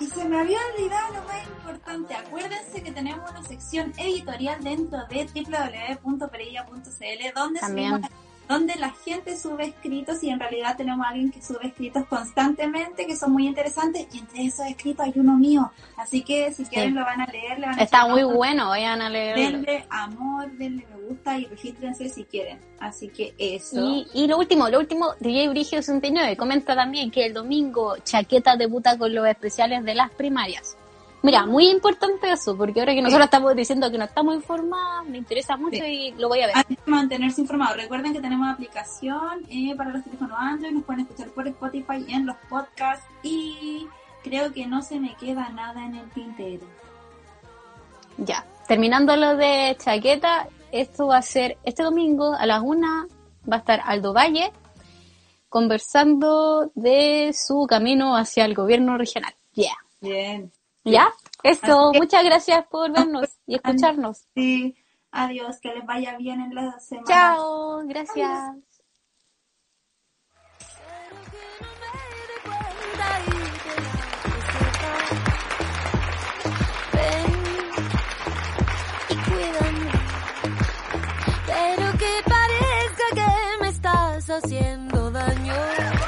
Y se me había olvidado lo más importante. Acuérdense que tenemos una sección editorial dentro de www.perilla.cl donde
También.
subimos- donde la gente sube escritos y en realidad tenemos a alguien que sube escritos constantemente que son muy interesantes y entre esos escritos hay uno mío. Así que si quieren lo van a leer, le van a
Está muy bueno, vayan a leerlo.
Denle amor, denle me gusta y regístrense si quieren. Así que eso.
Y, y lo último, lo último, DJ Brigio 69 comenta también que el domingo Chaqueta debuta con los especiales de las primarias. Mira, muy importante eso, porque ahora que nosotros estamos diciendo que no estamos informados, me interesa mucho
Sí.
y lo voy a ver.
Hay que mantenerse informados. Recuerden que tenemos aplicación eh, para los teléfonos Android, nos pueden escuchar por Spotify en los podcasts. Y creo que no se me queda nada en el tintero.
Ya, terminando lo de Chaqueta, esto va a ser este domingo a las una, va a estar Aldo Valle conversando de su camino hacia el gobierno regional. Yeah.
Bien.
¿Ya? Eso, muchas gracias por vernos y escucharnos.
Sí, adiós, que les vaya bien en la semana.
Chao, gracias.
Adiós. haciendo daño.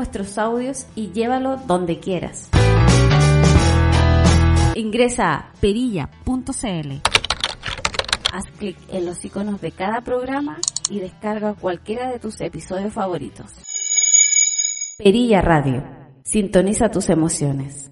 nuestros audios y llévalo donde quieras. Ingresa a perilla.cl. Haz clic en los iconos de cada programa y descarga cualquiera de tus episodios favoritos. Perilla Radio. Sintoniza tus emociones.